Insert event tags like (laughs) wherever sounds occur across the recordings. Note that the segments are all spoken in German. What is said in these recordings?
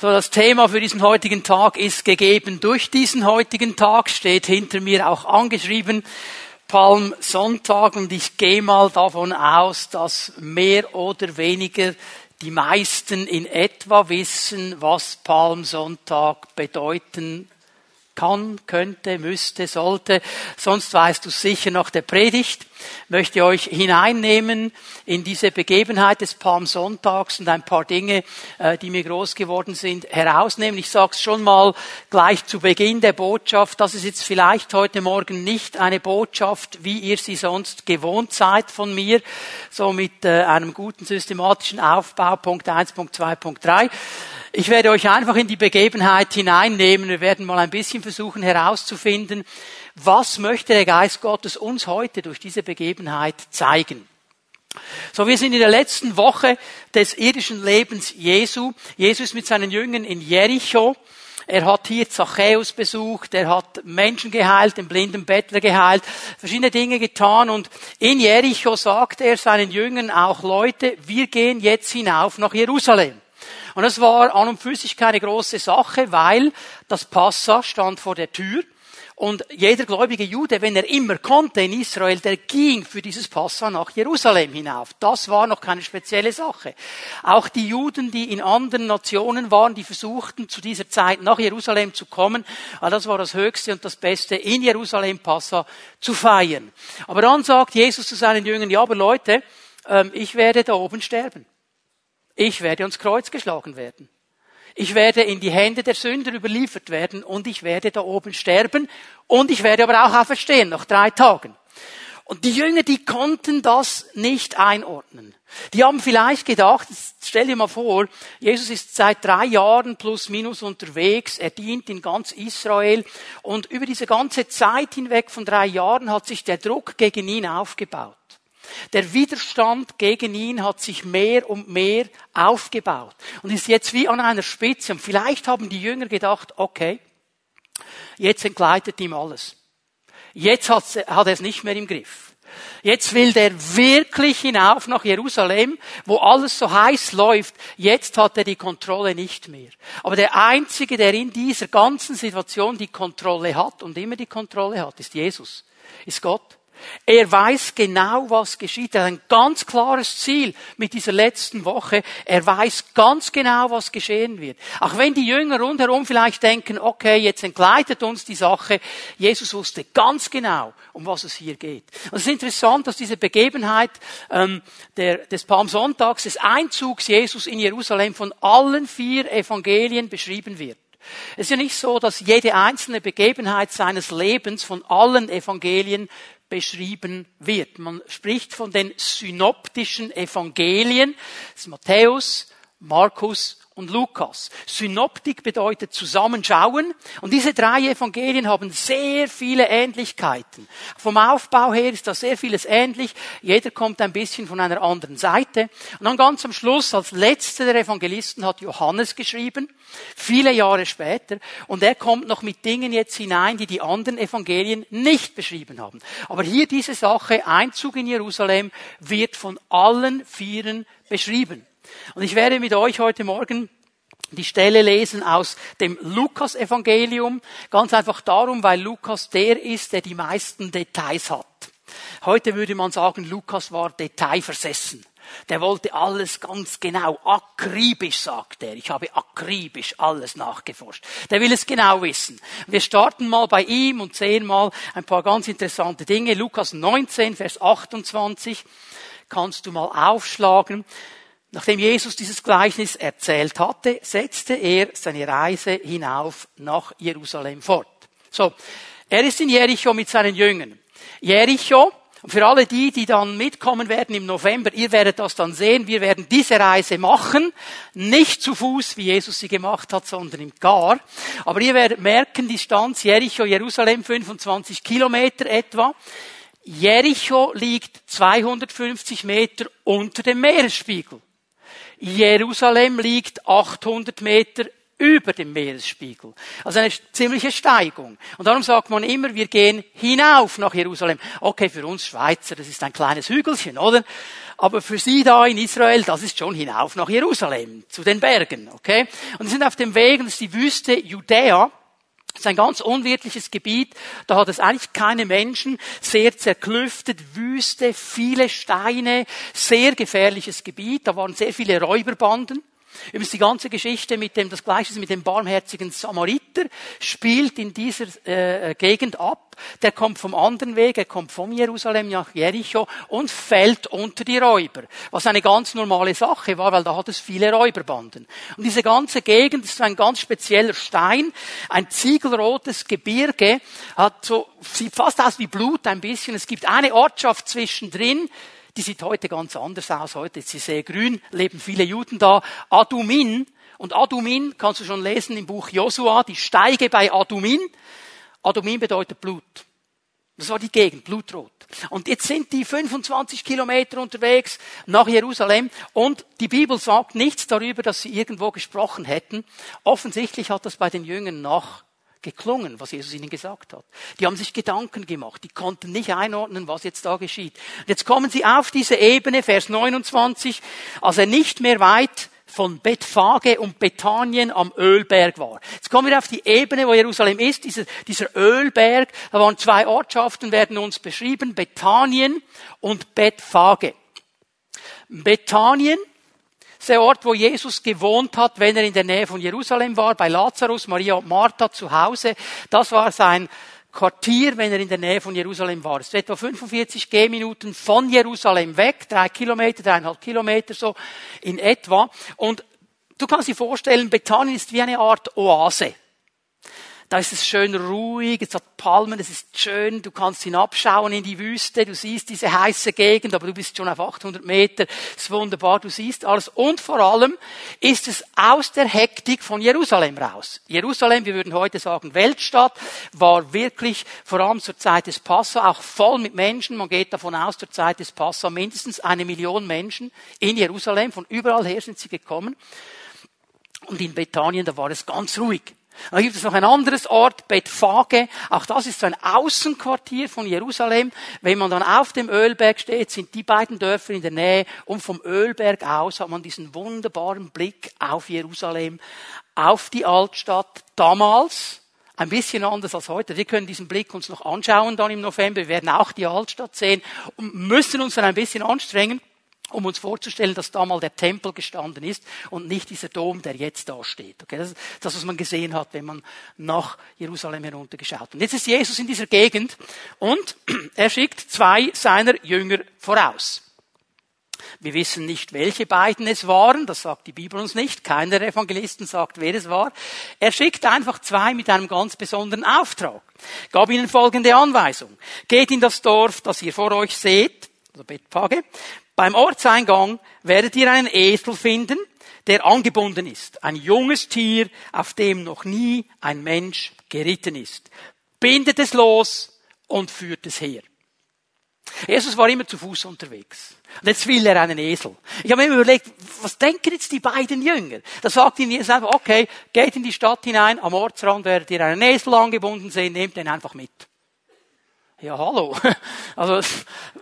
So, das Thema für diesen heutigen Tag ist gegeben durch diesen heutigen Tag, steht hinter mir auch angeschrieben, Palmsonntag, und ich gehe mal davon aus, dass mehr oder weniger die meisten in etwa wissen, was Palmsonntag bedeuten kann, könnte, müsste, sollte. Sonst weißt du sicher nach der Predigt. Möchte euch hineinnehmen in diese Begebenheit des Palmsonntags und ein paar Dinge, äh, die mir groß geworden sind, herausnehmen. Ich sage es schon mal gleich zu Beginn der Botschaft. Das ist jetzt vielleicht heute Morgen nicht eine Botschaft, wie ihr sie sonst gewohnt seid von mir, so mit äh, einem guten systematischen Aufbau, Punkt 1, Punkt 2, Punkt 3 ich werde euch einfach in die Begebenheit hineinnehmen. Wir werden mal ein bisschen versuchen herauszufinden, was möchte der Geist Gottes uns heute durch diese Begebenheit zeigen. So, wir sind in der letzten Woche des irdischen Lebens Jesu. Jesus mit seinen Jüngern in Jericho. Er hat hier Zachäus besucht, er hat Menschen geheilt, den blinden Bettler geheilt, verschiedene Dinge getan und in Jericho sagt er seinen Jüngern auch Leute, wir gehen jetzt hinauf nach Jerusalem. Und das war an und für sich keine große Sache, weil das Passa stand vor der Tür. Und jeder gläubige Jude, wenn er immer konnte in Israel, der ging für dieses Passa nach Jerusalem hinauf. Das war noch keine spezielle Sache. Auch die Juden, die in anderen Nationen waren, die versuchten zu dieser Zeit nach Jerusalem zu kommen, das war das Höchste und das Beste, in Jerusalem Passa zu feiern. Aber dann sagt Jesus zu seinen Jüngern, ja, aber Leute, ähm, ich werde da oben sterben. Ich werde ans Kreuz geschlagen werden. Ich werde in die Hände der Sünder überliefert werden und ich werde da oben sterben und ich werde aber auch auferstehen nach drei Tagen. Und die Jünger, die konnten das nicht einordnen. Die haben vielleicht gedacht, stell dir mal vor, Jesus ist seit drei Jahren plus minus unterwegs, er dient in ganz Israel und über diese ganze Zeit hinweg von drei Jahren hat sich der Druck gegen ihn aufgebaut. Der Widerstand gegen ihn hat sich mehr und mehr aufgebaut und ist jetzt wie an einer Spitze. Und vielleicht haben die Jünger gedacht, okay, jetzt entgleitet ihm alles. Jetzt hat, er es nicht mehr im Griff. Jetzt will der wirklich hinauf nach Jerusalem, wo alles so heiß läuft. Jetzt hat er die Kontrolle nicht mehr. Aber der Einzige, der in dieser ganzen Situation die Kontrolle hat und immer die Kontrolle hat, ist Jesus, ist Gott. Er weiß genau, was geschieht. Er hat ein ganz klares Ziel mit dieser letzten Woche. Er weiß ganz genau, was geschehen wird. Auch wenn die Jünger rundherum vielleicht denken, okay, jetzt entgleitet uns die Sache. Jesus wusste ganz genau, um was es hier geht. Und es ist interessant, dass diese Begebenheit ähm, der, des Palmsonntags, des Einzugs Jesus in Jerusalem von allen vier Evangelien beschrieben wird. Es ist ja nicht so, dass jede einzelne Begebenheit seines Lebens von allen Evangelien beschrieben wird. Man spricht von den synoptischen Evangelien. Das Matthäus, Markus und Lukas. Synoptik bedeutet zusammenschauen. Und diese drei Evangelien haben sehr viele Ähnlichkeiten. Vom Aufbau her ist da sehr vieles ähnlich. Jeder kommt ein bisschen von einer anderen Seite. Und dann ganz am Schluss, als letzter der Evangelisten, hat Johannes geschrieben. Viele Jahre später. Und er kommt noch mit Dingen jetzt hinein, die die anderen Evangelien nicht beschrieben haben. Aber hier diese Sache, Einzug in Jerusalem, wird von allen Vieren beschrieben. Und ich werde mit euch heute Morgen die Stelle lesen aus dem Lukas-Evangelium, ganz einfach darum, weil Lukas der ist, der die meisten Details hat. Heute würde man sagen, Lukas war detailversessen. Der wollte alles ganz genau, akribisch, sagt er. Ich habe akribisch alles nachgeforscht. Der will es genau wissen. Wir starten mal bei ihm und sehen mal ein paar ganz interessante Dinge. Lukas 19, Vers 28 kannst du mal aufschlagen. Nachdem Jesus dieses Gleichnis erzählt hatte, setzte er seine Reise hinauf nach Jerusalem fort. So, er ist in Jericho mit seinen Jüngern. Jericho, für alle die, die dann mitkommen werden im November, ihr werdet das dann sehen, wir werden diese Reise machen, nicht zu Fuß, wie Jesus sie gemacht hat, sondern im Gar. Aber ihr werdet merken, die Distanz Jericho, Jerusalem, 25 Kilometer etwa. Jericho liegt 250 Meter unter dem Meeresspiegel. Jerusalem liegt 800 Meter über dem Meeresspiegel. Also eine ziemliche Steigung. Und darum sagt man immer, wir gehen hinauf nach Jerusalem. Okay, für uns Schweizer, das ist ein kleines Hügelchen, oder? Aber für Sie da in Israel, das ist schon hinauf nach Jerusalem, zu den Bergen, okay? Und sie sind auf dem Weg, das ist die Wüste Judäa. Das ist ein ganz unwirtliches Gebiet. Da hat es eigentlich keine Menschen. Sehr zerklüftet, Wüste, viele Steine, sehr gefährliches Gebiet. Da waren sehr viele Räuberbanden. Übrigens die ganze Geschichte mit dem, das Gleiche mit dem barmherzigen Samariter spielt in dieser äh, Gegend ab. Der kommt vom anderen Weg, er kommt von Jerusalem nach Jericho und fällt unter die Räuber. Was eine ganz normale Sache war, weil da hat es viele Räuberbanden. Und diese ganze Gegend ist ein ganz spezieller Stein, ein ziegelrotes Gebirge, hat so, sieht fast aus wie Blut ein bisschen. Es gibt eine Ortschaft zwischendrin, die sieht heute ganz anders aus. Heute ist sie sehr grün, leben viele Juden da. Adumin. Und Adumin kannst du schon lesen im Buch Josua, die Steige bei Adumin. Adumin bedeutet Blut. Das war die Gegend, blutrot. Und jetzt sind die 25 Kilometer unterwegs nach Jerusalem und die Bibel sagt nichts darüber, dass sie irgendwo gesprochen hätten. Offensichtlich hat das bei den Jüngern nach geklungen, was Jesus ihnen gesagt hat. Die haben sich Gedanken gemacht, die konnten nicht einordnen, was jetzt da geschieht. Und jetzt kommen sie auf diese Ebene, Vers 29, als er nicht mehr weit von Bethphage und Bethanien am Ölberg war. Jetzt kommen wir auf die Ebene, wo Jerusalem ist, dieser, dieser Ölberg. Da waren zwei Ortschaften, werden uns beschrieben, Bethanien und Bethphage. Bethanien der Ort, wo Jesus gewohnt hat, wenn er in der Nähe von Jerusalem war, bei Lazarus, Maria und Martha zu Hause. Das war sein Quartier, wenn er in der Nähe von Jerusalem war. Es ist etwa 45 Gehminuten von Jerusalem weg, drei Kilometer, dreieinhalb Kilometer so in etwa. Und du kannst dir vorstellen, Bethanien ist wie eine Art Oase. Da ist es schön ruhig, es hat Palmen, es ist schön, du kannst hinabschauen in die Wüste, du siehst diese heiße Gegend, aber du bist schon auf 800 Meter, es ist wunderbar, du siehst alles. Und vor allem ist es aus der Hektik von Jerusalem raus. Jerusalem, wir würden heute sagen Weltstadt, war wirklich vor allem zur Zeit des Passa auch voll mit Menschen. Man geht davon aus, zur Zeit des Passa mindestens eine Million Menschen in Jerusalem, von überall her sind sie gekommen. Und in Bethanien, da war es ganz ruhig. Dann gibt es noch ein anderes Ort, Bethphage. Auch das ist so ein Außenquartier von Jerusalem. Wenn man dann auf dem Ölberg steht, sind die beiden Dörfer in der Nähe. Und vom Ölberg aus hat man diesen wunderbaren Blick auf Jerusalem, auf die Altstadt. Damals, ein bisschen anders als heute. Wir können diesen Blick uns noch anschauen dann im November. Wir werden auch die Altstadt sehen und müssen uns dann ein bisschen anstrengen um uns vorzustellen, dass da mal der Tempel gestanden ist und nicht dieser Dom, der jetzt da steht. Okay, das ist das, was man gesehen hat, wenn man nach Jerusalem heruntergeschaut. Und jetzt ist Jesus in dieser Gegend und (clears throat) er schickt zwei seiner Jünger voraus. Wir wissen nicht, welche beiden es waren, das sagt die Bibel uns nicht, keiner der Evangelisten sagt, wer es war. Er schickt einfach zwei mit einem ganz besonderen Auftrag, gab ihnen folgende Anweisung. Geht in das Dorf, das ihr vor euch seht, also Bethphage, beim Ortseingang werdet ihr einen Esel finden, der angebunden ist. Ein junges Tier, auf dem noch nie ein Mensch geritten ist. Bindet es los und führt es her. Jesus war immer zu Fuß unterwegs. Und jetzt will er einen Esel. Ich habe mir überlegt, was denken jetzt die beiden Jünger? Da sagt ihnen Jesus einfach, okay, geht in die Stadt hinein, am Ortsrand werdet ihr einen Esel angebunden sehen, nehmt den einfach mit. Ja, hallo. (laughs) Also,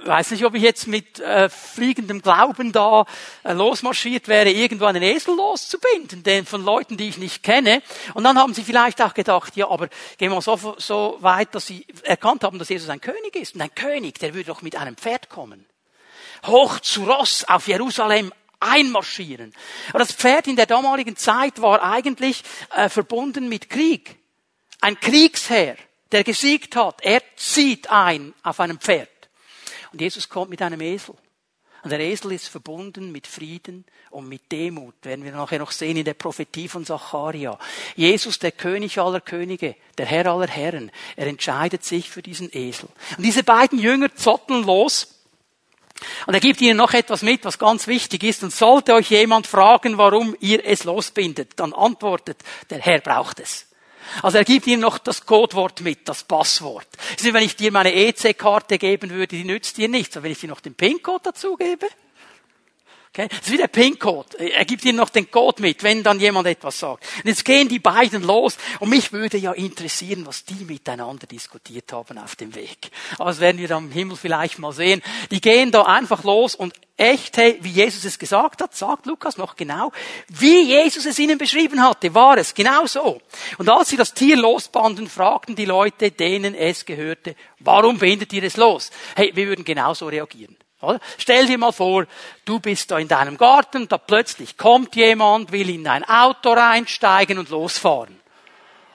weiß nicht, ob ich jetzt mit äh, fliegendem Glauben da äh, losmarschiert wäre, irgendwo einen Esel loszubinden, den von Leuten, die ich nicht kenne. Und dann haben sie vielleicht auch gedacht, ja, aber gehen wir so, so weit, dass sie erkannt haben, dass Jesus ein König ist. Und ein König, der würde doch mit einem Pferd kommen. Hoch zu Ross auf Jerusalem einmarschieren. Aber das Pferd in der damaligen Zeit war eigentlich äh, verbunden mit Krieg. Ein Kriegsherr der gesiegt hat, er zieht ein auf einem Pferd. Und Jesus kommt mit einem Esel. Und der Esel ist verbunden mit Frieden und mit Demut, werden wir nachher noch sehen in der Prophetie von Zacharia. Jesus, der König aller Könige, der Herr aller Herren, er entscheidet sich für diesen Esel. Und diese beiden Jünger zotteln los. Und er gibt ihnen noch etwas mit, was ganz wichtig ist. Und sollte euch jemand fragen, warum ihr es losbindet, dann antwortet, der Herr braucht es. Also er gibt ihnen noch das Codewort mit, das Passwort. Also wenn ich dir meine EC-Karte geben würde, die nützt dir nichts. Aber wenn ich dir noch den PIN-Code dazu gebe, Okay? Das ist wie der PIN-Code. Er gibt ihnen noch den Code mit, wenn dann jemand etwas sagt. Und jetzt gehen die beiden los und mich würde ja interessieren, was die miteinander diskutiert haben auf dem Weg. Aber das werden wir dann im Himmel vielleicht mal sehen. Die gehen da einfach los und echt, hey, wie Jesus es gesagt hat, sagt Lukas noch genau, wie Jesus es ihnen beschrieben hatte, war es genau so. Und als sie das Tier losbanden, fragten die Leute, denen es gehörte, warum bindet ihr es los? Hey, wir würden genauso reagieren. Stell dir mal vor, du bist da in deinem Garten, da plötzlich kommt jemand, will in dein Auto reinsteigen und losfahren.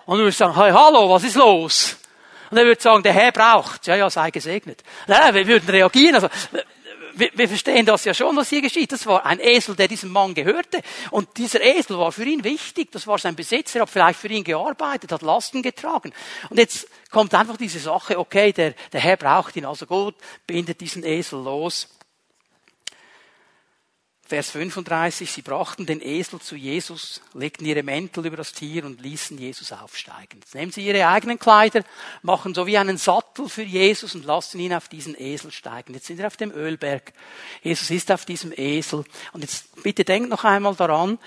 Und du würdest sagen, hey, hallo, was ist los? Und er würde sagen, der Herr braucht. Ja, ja, sei gesegnet. Ja, wir würden reagieren. Also, wir, wir verstehen das ja schon, was hier geschieht. Das war ein Esel, der diesem Mann gehörte. Und dieser Esel war für ihn wichtig. Das war sein Besitzer, hat vielleicht für ihn gearbeitet, hat Lasten getragen. Und jetzt kommt einfach diese Sache, okay, der, der Herr braucht ihn, also gut, bindet diesen Esel los. Vers 35, sie brachten den Esel zu Jesus, legten ihre Mäntel über das Tier und ließen Jesus aufsteigen. Jetzt nehmen sie ihre eigenen Kleider, machen so wie einen Sattel für Jesus und lassen ihn auf diesen Esel steigen. Jetzt sind wir auf dem Ölberg. Jesus ist auf diesem Esel. Und jetzt bitte denkt noch einmal daran,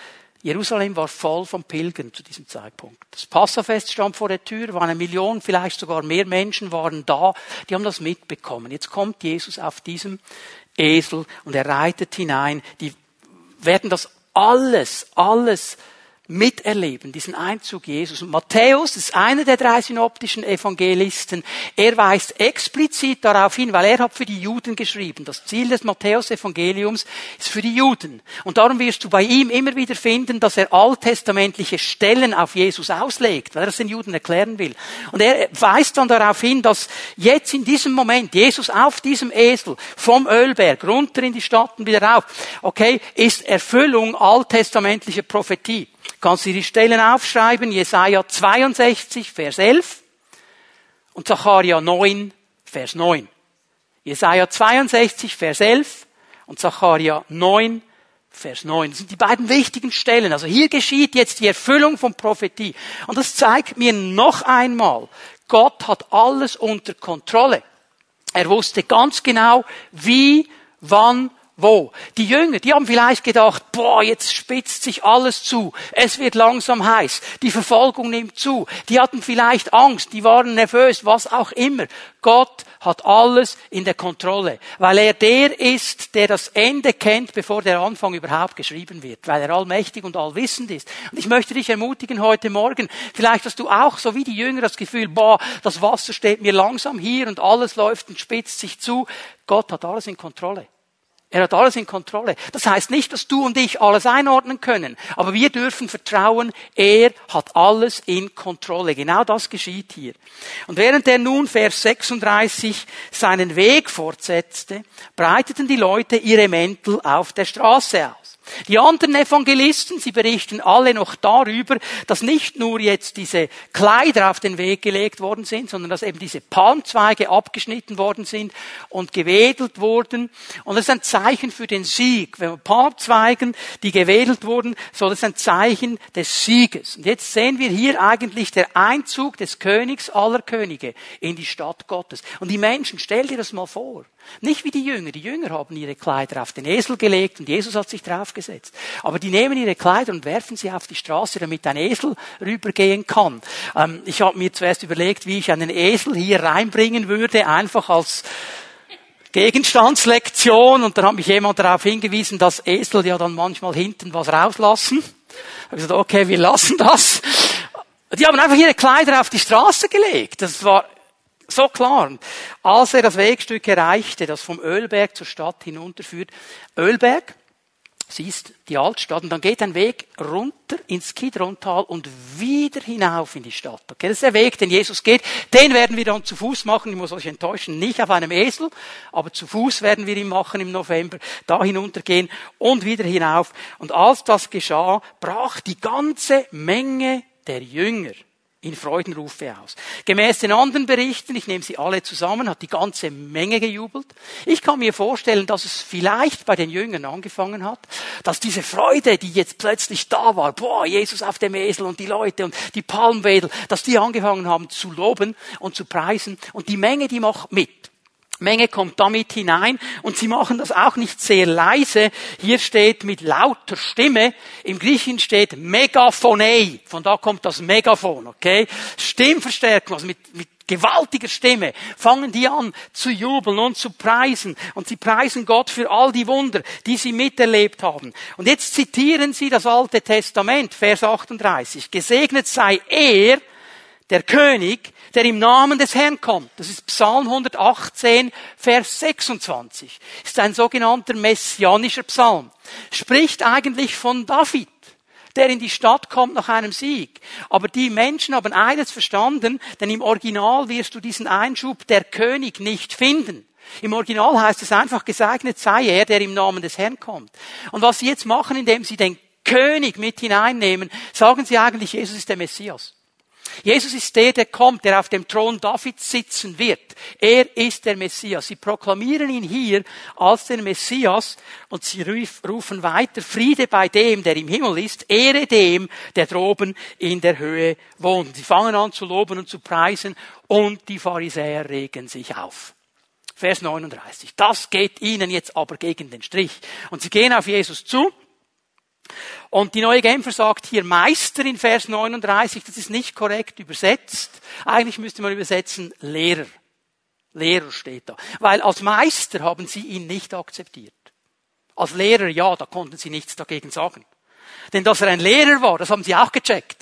Jerusalem war voll von Pilgern zu diesem Zeitpunkt. Das Passafest stand vor der Tür, waren eine Million, vielleicht sogar mehr Menschen waren da, die haben das mitbekommen. Jetzt kommt Jesus auf diesem Esel und er reitet hinein. Die werden das alles, alles miterleben, diesen Einzug Jesus. Und Matthäus ist einer der drei synoptischen Evangelisten. Er weist explizit darauf hin, weil er hat für die Juden geschrieben. Das Ziel des Matthäus-Evangeliums ist für die Juden. Und darum wirst du bei ihm immer wieder finden, dass er alttestamentliche Stellen auf Jesus auslegt, weil er es den Juden erklären will. Und er weist dann darauf hin, dass jetzt in diesem Moment Jesus auf diesem Esel vom Ölberg runter in die Stadt und wieder rauf, okay, ist Erfüllung alttestamentlicher Prophetie. Kannst du die Stellen aufschreiben? Jesaja 62, Vers 11 und Zacharia 9, Vers 9. Jesaja 62, Vers 11 und Zacharia 9, Vers 9. Das sind die beiden wichtigen Stellen. Also hier geschieht jetzt die Erfüllung von Prophetie. Und das zeigt mir noch einmal, Gott hat alles unter Kontrolle. Er wusste ganz genau, wie, wann wo? Die Jünger, die haben vielleicht gedacht, boah, jetzt spitzt sich alles zu. Es wird langsam heiß. Die Verfolgung nimmt zu. Die hatten vielleicht Angst. Die waren nervös, was auch immer. Gott hat alles in der Kontrolle. Weil er der ist, der das Ende kennt, bevor der Anfang überhaupt geschrieben wird. Weil er allmächtig und allwissend ist. Und ich möchte dich ermutigen heute Morgen, vielleicht hast du auch so wie die Jünger das Gefühl, boah, das Wasser steht mir langsam hier und alles läuft und spitzt sich zu. Gott hat alles in Kontrolle. Er hat alles in Kontrolle. Das heißt nicht, dass du und ich alles einordnen können, aber wir dürfen vertrauen, er hat alles in Kontrolle. Genau das geschieht hier. Und während er nun, Vers 36, seinen Weg fortsetzte, breiteten die Leute ihre Mäntel auf der Straße aus. Die anderen Evangelisten, sie berichten alle noch darüber, dass nicht nur jetzt diese Kleider auf den Weg gelegt worden sind, sondern dass eben diese Palmzweige abgeschnitten worden sind und gewedelt wurden. Und das ist ein Zeichen für den Sieg. Wenn Palmzweigen, die gewedelt wurden, soll das ein Zeichen des Sieges. Und jetzt sehen wir hier eigentlich der Einzug des Königs aller Könige in die Stadt Gottes. Und die Menschen, stell dir das mal vor. Nicht wie die Jünger. Die Jünger haben ihre Kleider auf den Esel gelegt und Jesus hat sich draufgesetzt. Aber die nehmen ihre Kleider und werfen sie auf die Straße, damit ein Esel rübergehen kann. Ähm, ich habe mir zuerst überlegt, wie ich einen Esel hier reinbringen würde, einfach als Gegenstandslektion. Und dann hat mich jemand darauf hingewiesen, dass Esel ja dann manchmal hinten was rauslassen. Ich habe gesagt, okay, wir lassen das. Die haben einfach ihre Kleider auf die Straße gelegt. Das war so klar. Als er das Wegstück erreichte, das vom Ölberg zur Stadt hinunterführt, Ölberg, siehst die Altstadt, und dann geht ein Weg runter ins Kidrontal und wieder hinauf in die Stadt. Okay, das ist der Weg, den Jesus geht. Den werden wir dann zu Fuß machen. Ich muss euch enttäuschen, nicht auf einem Esel, aber zu Fuß werden wir ihn machen im November, da hinuntergehen und wieder hinauf. Und als das geschah, brach die ganze Menge der Jünger in Freudenrufe aus. Gemäß den anderen Berichten, ich nehme sie alle zusammen, hat die ganze Menge gejubelt. Ich kann mir vorstellen, dass es vielleicht bei den Jüngern angefangen hat, dass diese Freude, die jetzt plötzlich da war, boah, Jesus auf dem Esel und die Leute und die Palmwedel, dass die angefangen haben zu loben und zu preisen und die Menge, die macht mit. Menge kommt damit hinein und sie machen das auch nicht sehr leise. Hier steht mit lauter Stimme, im Griechischen steht Megaphonei, von da kommt das Megaphon, okay? Stimmverstärkung, also mit, mit gewaltiger Stimme fangen die an zu jubeln und zu preisen und sie preisen Gott für all die Wunder, die sie miterlebt haben. Und jetzt zitieren sie das Alte Testament, Vers 38. Gesegnet sei er, der König, der im Namen des Herrn kommt. Das ist Psalm 118, Vers 26. Das ist ein sogenannter messianischer Psalm. Spricht eigentlich von David, der in die Stadt kommt nach einem Sieg. Aber die Menschen haben eines verstanden, denn im Original wirst du diesen Einschub der König nicht finden. Im Original heißt es einfach, gesegnet sei er, der im Namen des Herrn kommt. Und was sie jetzt machen, indem sie den König mit hineinnehmen, sagen sie eigentlich, Jesus ist der Messias. Jesus ist der, der kommt, der auf dem Thron Davids sitzen wird. Er ist der Messias. Sie proklamieren ihn hier als den Messias und sie rufen weiter, Friede bei dem, der im Himmel ist, Ehre dem, der droben in der Höhe wohnt. Sie fangen an zu loben und zu preisen und die Pharisäer regen sich auf. Vers 39. Das geht ihnen jetzt aber gegen den Strich. Und sie gehen auf Jesus zu und die neue Genfer sagt hier Meister in Vers 39, das ist nicht korrekt übersetzt. Eigentlich müsste man übersetzen Lehrer. Lehrer steht da. Weil als Meister haben sie ihn nicht akzeptiert. Als Lehrer, ja, da konnten sie nichts dagegen sagen. Denn dass er ein Lehrer war, das haben sie auch gecheckt.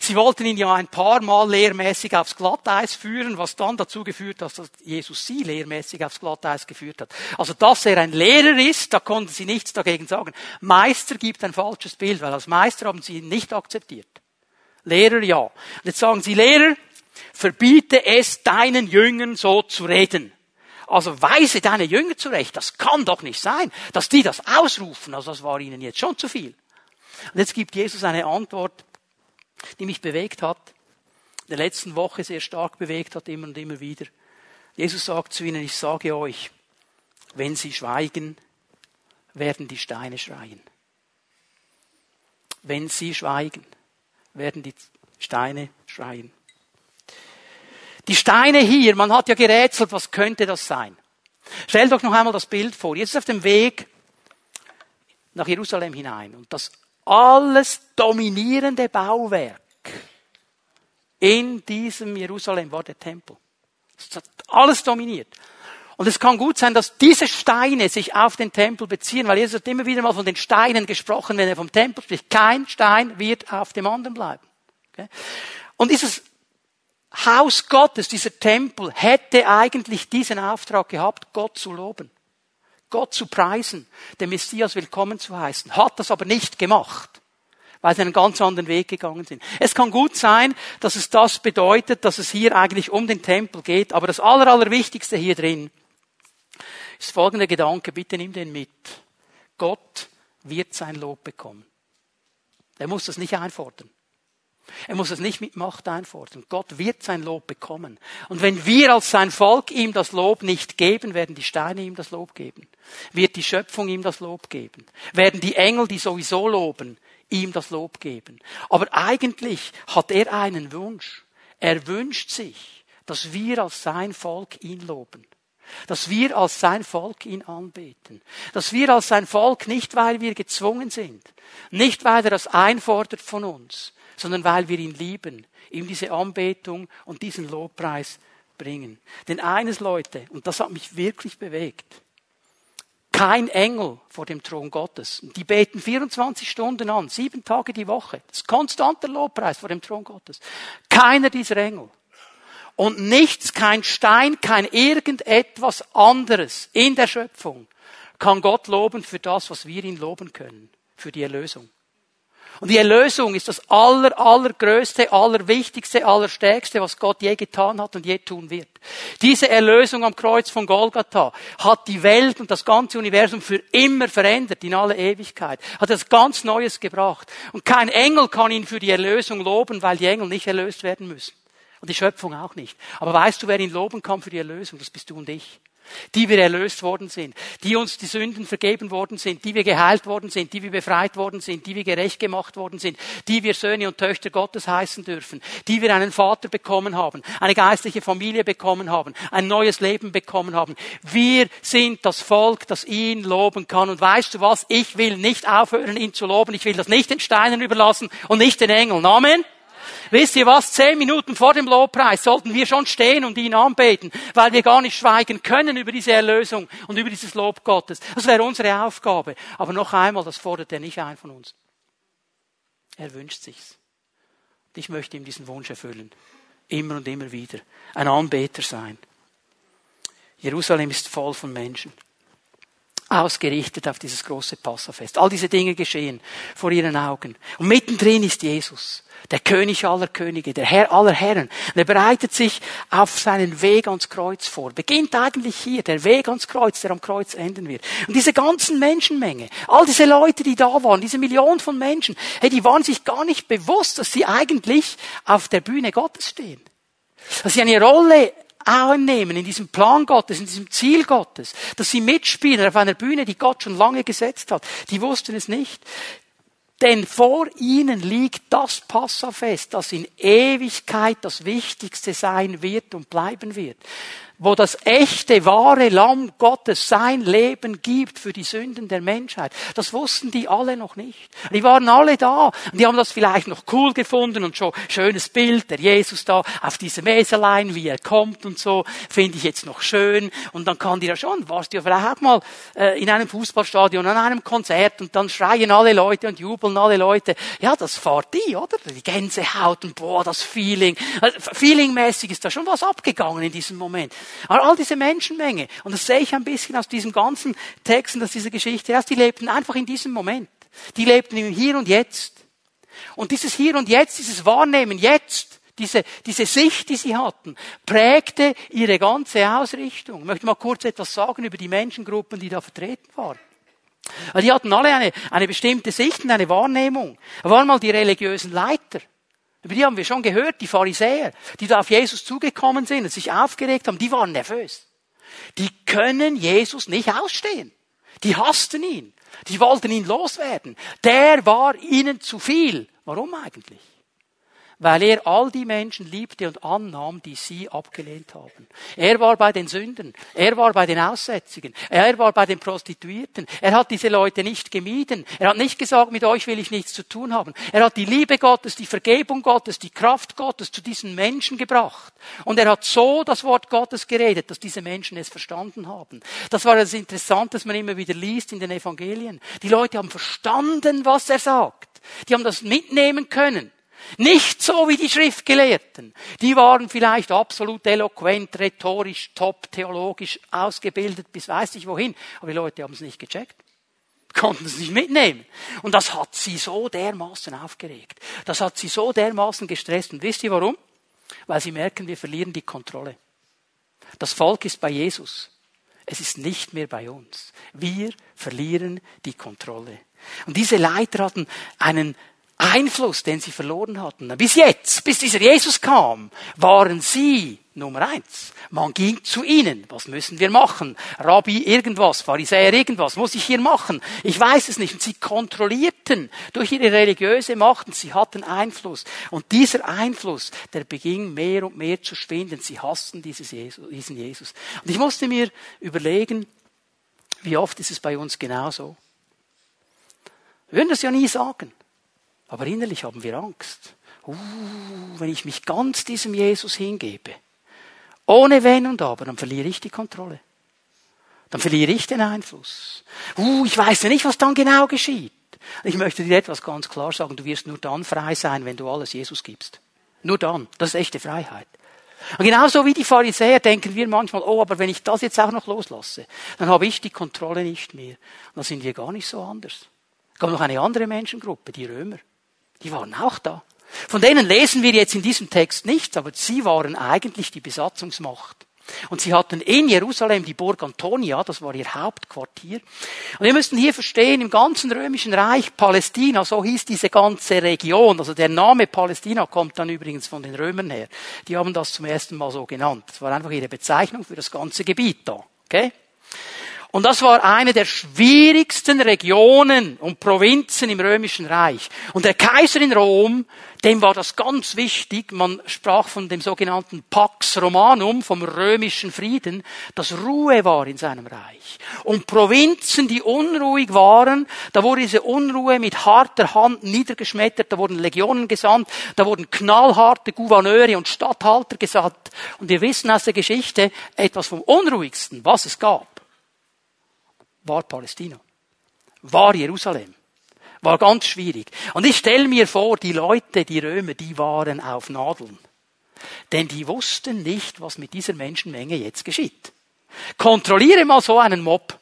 Sie wollten ihn ja ein paar Mal lehrmäßig aufs Glatteis führen, was dann dazu geführt hat, dass Jesus sie lehrmäßig aufs Glatteis geführt hat. Also, dass er ein Lehrer ist, da konnten sie nichts dagegen sagen. Meister gibt ein falsches Bild, weil als Meister haben sie ihn nicht akzeptiert. Lehrer ja. Und jetzt sagen sie, Lehrer, verbiete es deinen Jüngern so zu reden. Also weise deine Jünger zurecht. Das kann doch nicht sein, dass die das ausrufen. Also das war ihnen jetzt schon zu viel. Und jetzt gibt Jesus eine Antwort, die mich bewegt hat, in der letzten Woche sehr stark bewegt hat, immer und immer wieder. Jesus sagt zu ihnen, ich sage euch, wenn sie schweigen, werden die Steine schreien. Wenn sie schweigen, werden die Steine schreien. Die Steine hier, man hat ja gerätselt, was könnte das sein? Stellt doch noch einmal das Bild vor. Jetzt auf dem Weg nach Jerusalem hinein. Und das alles dominierende Bauwerk in diesem Jerusalem war der Tempel. Es hat alles dominiert. Und es kann gut sein, dass diese Steine sich auf den Tempel beziehen, weil Jesus hat immer wieder mal von den Steinen gesprochen, wenn er vom Tempel spricht. Kein Stein wird auf dem anderen bleiben. Okay? Und dieses Haus Gottes, dieser Tempel, hätte eigentlich diesen Auftrag gehabt, Gott zu loben. Gott zu preisen, den Messias willkommen zu heißen, hat das aber nicht gemacht, weil sie einen ganz anderen Weg gegangen sind. Es kann gut sein, dass es das bedeutet, dass es hier eigentlich um den Tempel geht, aber das Aller, Allerwichtigste hier drin ist folgender Gedanke, bitte nimm den mit. Gott wird sein Lob bekommen. Er muss das nicht einfordern. Er muss es nicht mit Macht einfordern. Gott wird sein Lob bekommen. Und wenn wir als sein Volk ihm das Lob nicht geben, werden die Steine ihm das Lob geben. Wird die Schöpfung ihm das Lob geben. Werden die Engel, die sowieso loben, ihm das Lob geben. Aber eigentlich hat er einen Wunsch. Er wünscht sich, dass wir als sein Volk ihn loben. Dass wir als sein Volk ihn anbeten. Dass wir als sein Volk nicht, weil wir gezwungen sind, nicht weil er das einfordert von uns, sondern weil wir ihn lieben, ihm diese Anbetung und diesen Lobpreis bringen. Denn eines, Leute, und das hat mich wirklich bewegt, kein Engel vor dem Thron Gottes. Die beten 24 Stunden an, sieben Tage die Woche. Das ist konstanter Lobpreis vor dem Thron Gottes. Keiner dieser Engel. Und nichts, kein Stein, kein irgendetwas anderes in der Schöpfung kann Gott loben für das, was wir ihn loben können, für die Erlösung. Und die Erlösung ist das aller, allergrößte, allerwichtigste, allerstärkste, was Gott je getan hat und je tun wird. Diese Erlösung am Kreuz von Golgatha hat die Welt und das ganze Universum für immer verändert, in alle Ewigkeit. Hat etwas ganz Neues gebracht. Und kein Engel kann ihn für die Erlösung loben, weil die Engel nicht erlöst werden müssen. Und die Schöpfung auch nicht. Aber weißt du, wer ihn loben kann für die Erlösung? Das bist du und ich. Die wir erlöst worden sind, die uns die Sünden vergeben worden sind, die wir geheilt worden sind, die wir befreit worden sind, die wir gerecht gemacht worden sind, die wir Söhne und Töchter Gottes heißen dürfen, die wir einen Vater bekommen haben, eine geistliche Familie bekommen haben, ein neues Leben bekommen haben. Wir sind das Volk, das ihn loben kann. Und weißt du was? Ich will nicht aufhören, ihn zu loben. Ich will das nicht den Steinen überlassen und nicht den Engeln. Amen. Wisst ihr was? Zehn Minuten vor dem Lobpreis sollten wir schon stehen und ihn anbeten, weil wir gar nicht schweigen können über diese Erlösung und über dieses Lob Gottes. Das wäre unsere Aufgabe. Aber noch einmal, das fordert er nicht ein von uns. Er wünscht sich's. Und ich möchte ihm diesen Wunsch erfüllen. Immer und immer wieder. Ein Anbeter sein. Jerusalem ist voll von Menschen ausgerichtet auf dieses große Passafest. All diese Dinge geschehen vor ihren Augen. Und mittendrin ist Jesus, der König aller Könige, der Herr aller Herren. Und er bereitet sich auf seinen Weg ans Kreuz vor. Beginnt eigentlich hier, der Weg ans Kreuz, der am Kreuz enden wird. Und diese ganzen Menschenmenge, all diese Leute, die da waren, diese Millionen von Menschen, hey, die waren sich gar nicht bewusst, dass sie eigentlich auf der Bühne Gottes stehen. Dass sie eine Rolle annehmen in diesem Plan Gottes, in diesem Ziel Gottes, dass sie mitspielen auf einer Bühne, die Gott schon lange gesetzt hat. Die wussten es nicht. Denn vor ihnen liegt das Passafest, das in Ewigkeit das Wichtigste sein wird und bleiben wird wo das echte, wahre Lamm Gottes sein Leben gibt für die Sünden der Menschheit. Das wussten die alle noch nicht. Die waren alle da und die haben das vielleicht noch cool gefunden und schon schönes Bild, der Jesus da auf dieser Meselein, wie er kommt und so, finde ich jetzt noch schön. Und dann kann die ja schon, warst du ja vielleicht auch mal äh, in einem Fußballstadion, an einem Konzert und dann schreien alle Leute und jubeln alle Leute. Ja, das fahrt die, oder? Die Gänsehaut und boah, das Feeling. Also, feelingmäßig ist da schon was abgegangen in diesem Moment. Aber all diese Menschenmenge, und das sehe ich ein bisschen aus diesem ganzen Text und aus dieser Geschichte heraus, die lebten einfach in diesem Moment. Die lebten im Hier und Jetzt. Und dieses Hier und Jetzt, dieses Wahrnehmen jetzt, diese, diese Sicht, die sie hatten, prägte ihre ganze Ausrichtung. Ich möchte mal kurz etwas sagen über die Menschengruppen, die da vertreten waren. Die hatten alle eine, eine bestimmte Sicht und eine Wahrnehmung. Da waren mal die religiösen Leiter. Über die haben wir schon gehört, die Pharisäer, die da auf Jesus zugekommen sind und sich aufgeregt haben, die waren nervös. Die können Jesus nicht ausstehen. Die hassten ihn. Die wollten ihn loswerden. Der war ihnen zu viel. Warum eigentlich? Weil er all die Menschen liebte und annahm, die sie abgelehnt haben. Er war bei den Sündern, er war bei den Aussätzigen, er war bei den Prostituierten. Er hat diese Leute nicht gemieden. Er hat nicht gesagt, mit euch will ich nichts zu tun haben. Er hat die Liebe Gottes, die Vergebung Gottes, die Kraft Gottes zu diesen Menschen gebracht. Und er hat so das Wort Gottes geredet, dass diese Menschen es verstanden haben. Das war das Interessante, dass man immer wieder liest in den Evangelien. Die Leute haben verstanden, was er sagt. Die haben das mitnehmen können. Nicht so wie die Schriftgelehrten. Die waren vielleicht absolut eloquent, rhetorisch, top, theologisch ausgebildet, bis weiß ich wohin. Aber die Leute haben es nicht gecheckt. Konnten es nicht mitnehmen. Und das hat sie so dermaßen aufgeregt. Das hat sie so dermaßen gestresst. Und wisst ihr warum? Weil sie merken, wir verlieren die Kontrolle. Das Volk ist bei Jesus. Es ist nicht mehr bei uns. Wir verlieren die Kontrolle. Und diese Leiter hatten einen Einfluss, den sie verloren hatten. Bis jetzt, bis dieser Jesus kam, waren sie Nummer eins. Man ging zu ihnen. Was müssen wir machen? Rabbi irgendwas, Pharisäer irgendwas. Muss ich hier machen? Ich weiß es nicht. Und sie kontrollierten durch ihre religiöse Macht und sie hatten Einfluss. Und dieser Einfluss, der beging mehr und mehr zu schwinden. Sie hassten dieses Jesus, diesen Jesus. Und ich musste mir überlegen, wie oft ist es bei uns genauso? Wir würden das ja nie sagen. Aber innerlich haben wir Angst. Uh, wenn ich mich ganz diesem Jesus hingebe, ohne Wenn und Aber, dann verliere ich die Kontrolle. Dann verliere ich den Einfluss. Uh, ich weiß ja nicht, was dann genau geschieht. Ich möchte dir etwas ganz klar sagen. Du wirst nur dann frei sein, wenn du alles Jesus gibst. Nur dann. Das ist echte Freiheit. Und genauso wie die Pharisäer denken wir manchmal, oh, aber wenn ich das jetzt auch noch loslasse, dann habe ich die Kontrolle nicht mehr. Und dann sind wir gar nicht so anders. Es gab noch eine andere Menschengruppe, die Römer. Die waren auch da. Von denen lesen wir jetzt in diesem Text nichts, aber sie waren eigentlich die Besatzungsmacht. Und sie hatten in Jerusalem die Burg Antonia, das war ihr Hauptquartier. Und wir müssen hier verstehen, im ganzen römischen Reich, Palästina, so hieß diese ganze Region, also der Name Palästina kommt dann übrigens von den Römern her. Die haben das zum ersten Mal so genannt. Das war einfach ihre Bezeichnung für das ganze Gebiet da. Okay? Und das war eine der schwierigsten Regionen und Provinzen im Römischen Reich. Und der Kaiser in Rom, dem war das ganz wichtig. Man sprach von dem sogenannten Pax Romanum, vom römischen Frieden, dass Ruhe war in seinem Reich. Und Provinzen, die unruhig waren, da wurde diese Unruhe mit harter Hand niedergeschmettert, da wurden Legionen gesandt, da wurden knallharte Gouverneure und Statthalter gesandt. Und wir wissen aus der Geschichte etwas vom Unruhigsten, was es gab war Palästina, war Jerusalem, war ganz schwierig. Und ich stelle mir vor, die Leute, die Römer, die waren auf Nadeln. Denn die wussten nicht, was mit dieser Menschenmenge jetzt geschieht. Kontrolliere mal so einen Mob.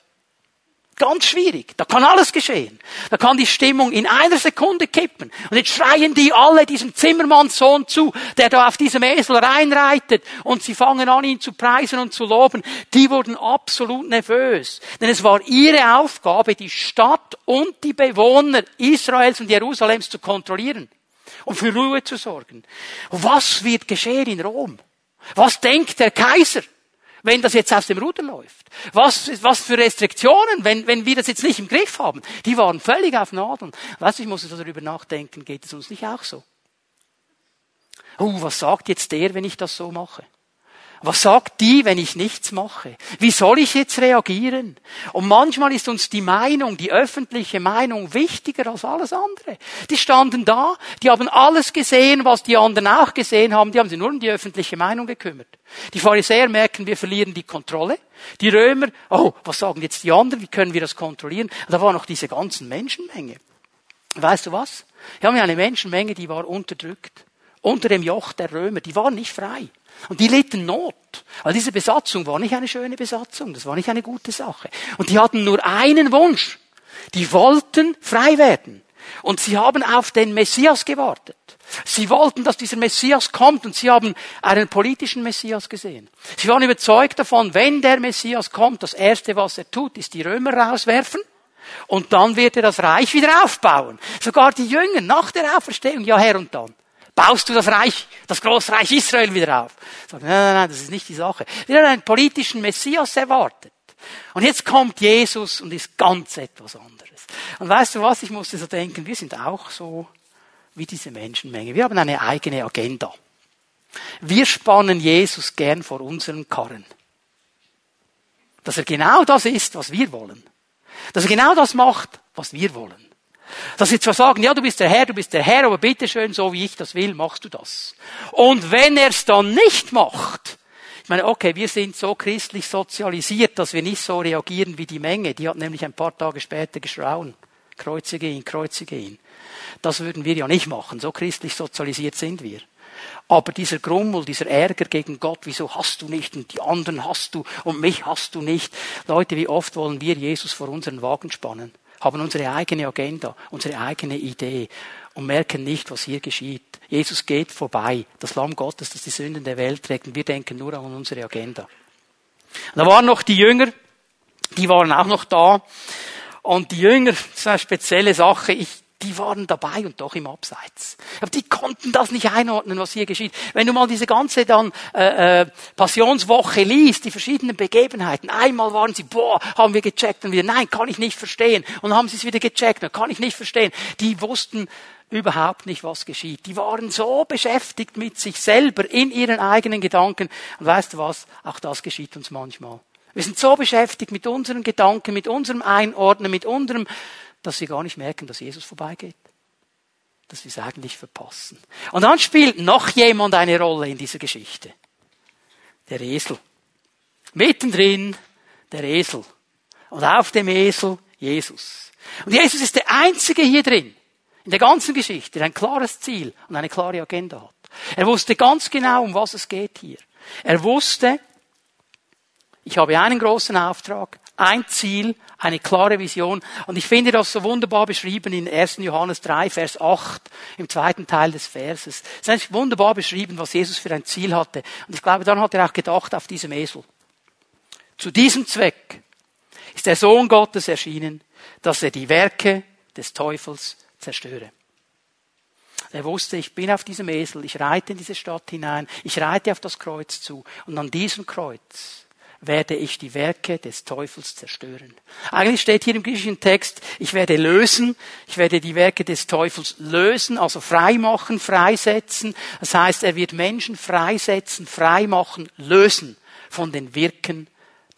Ganz schwierig. Da kann alles geschehen. Da kann die Stimmung in einer Sekunde kippen. Und jetzt schreien die alle diesem Zimmermannssohn zu, der da auf diesem Esel reinreitet. Und sie fangen an, ihn zu preisen und zu loben. Die wurden absolut nervös. Denn es war ihre Aufgabe, die Stadt und die Bewohner Israels und Jerusalems zu kontrollieren. Und für Ruhe zu sorgen. was wird geschehen in Rom? Was denkt der Kaiser? Wenn das jetzt aus dem Ruder läuft? Was, was für Restriktionen, wenn, wenn wir das jetzt nicht im Griff haben? Die waren völlig auf Nadeln. Weißt du, ich muss darüber nachdenken, geht es uns nicht auch so? Oh, was sagt jetzt der, wenn ich das so mache? Was sagt die, wenn ich nichts mache? Wie soll ich jetzt reagieren? Und manchmal ist uns die Meinung, die öffentliche Meinung wichtiger als alles andere. Die standen da, die haben alles gesehen, was die anderen auch gesehen haben, die haben sich nur um die öffentliche Meinung gekümmert. Die Pharisäer merken, wir verlieren die Kontrolle. Die Römer, oh, was sagen jetzt die anderen, wie können wir das kontrollieren? Da war noch diese ganzen Menschenmenge. Weißt du was? Wir haben ja eine Menschenmenge, die war unterdrückt. Unter dem Joch der Römer, die waren nicht frei. Und die litten Not. Weil diese Besatzung war nicht eine schöne Besatzung, das war nicht eine gute Sache. Und die hatten nur einen Wunsch. Die wollten frei werden. Und sie haben auf den Messias gewartet. Sie wollten, dass dieser Messias kommt und sie haben einen politischen Messias gesehen. Sie waren überzeugt davon, wenn der Messias kommt, das Erste, was er tut, ist die Römer rauswerfen und dann wird er das Reich wieder aufbauen. Sogar die Jünger nach der Auferstehung, ja Herr und dann baust du das Reich, das Großreich Israel wieder auf. Sag, nein, nein, nein, das ist nicht die Sache. Wir haben einen politischen Messias erwartet. Und jetzt kommt Jesus und ist ganz etwas anderes. Und weißt du was, ich musste so denken, wir sind auch so wie diese Menschenmenge. Wir haben eine eigene Agenda. Wir spannen Jesus gern vor unseren Karren. Dass er genau das ist, was wir wollen. Dass er genau das macht, was wir wollen. Dass sie zwar sagen, ja, du bist der Herr, du bist der Herr, aber bitteschön, so wie ich das will, machst du das. Und wenn er es dann nicht macht, ich meine, okay, wir sind so christlich sozialisiert, dass wir nicht so reagieren wie die Menge. Die hat nämlich ein paar Tage später geschrauen. Kreuzige ihn, kreuzige ihn. Das würden wir ja nicht machen. So christlich sozialisiert sind wir. Aber dieser Grummel, dieser Ärger gegen Gott, wieso hast du nicht und die anderen hast du und mich hast du nicht. Leute, wie oft wollen wir Jesus vor unseren Wagen spannen? Haben unsere eigene Agenda, unsere eigene Idee und merken nicht, was hier geschieht. Jesus geht vorbei, das Lamm Gottes, das die Sünden der Welt trägt, und wir denken nur an unsere Agenda. Da waren noch die Jünger, die waren auch noch da. Und die Jünger, das ist eine spezielle Sache. Ich die waren dabei und doch im Abseits. Aber die konnten das nicht einordnen, was hier geschieht. Wenn du mal diese ganze dann äh, äh, Passionswoche liest, die verschiedenen Begebenheiten, einmal waren sie, boah, haben wir gecheckt und wieder, nein, kann ich nicht verstehen. Und haben sie es wieder gecheckt, und kann ich nicht verstehen. Die wussten überhaupt nicht, was geschieht. Die waren so beschäftigt mit sich selber in ihren eigenen Gedanken. Und weißt du was? Auch das geschieht uns manchmal. Wir sind so beschäftigt mit unseren Gedanken, mit unserem Einordnen, mit unserem dass wir gar nicht merken, dass Jesus vorbeigeht. Dass wir es eigentlich verpassen. Und dann spielt noch jemand eine Rolle in dieser Geschichte. Der Esel. Mittendrin der Esel. Und auf dem Esel Jesus. Und Jesus ist der Einzige hier drin, in der ganzen Geschichte, der ein klares Ziel und eine klare Agenda hat. Er wusste ganz genau, um was es geht hier. Er wusste, ich habe einen großen Auftrag, ein Ziel, eine klare Vision. Und ich finde das so wunderbar beschrieben in 1. Johannes 3, Vers 8, im zweiten Teil des Verses. Es ist eigentlich wunderbar beschrieben, was Jesus für ein Ziel hatte. Und ich glaube, dann hat er auch gedacht auf diesem Esel. Zu diesem Zweck ist der Sohn Gottes erschienen, dass er die Werke des Teufels zerstöre. Er wusste, ich bin auf diesem Esel, ich reite in diese Stadt hinein, ich reite auf das Kreuz zu und an diesem Kreuz werde ich die Werke des Teufels zerstören. Eigentlich steht hier im griechischen Text, ich werde lösen, ich werde die Werke des Teufels lösen, also freimachen, freisetzen. Das heißt, er wird Menschen freisetzen, freimachen, lösen von den Wirken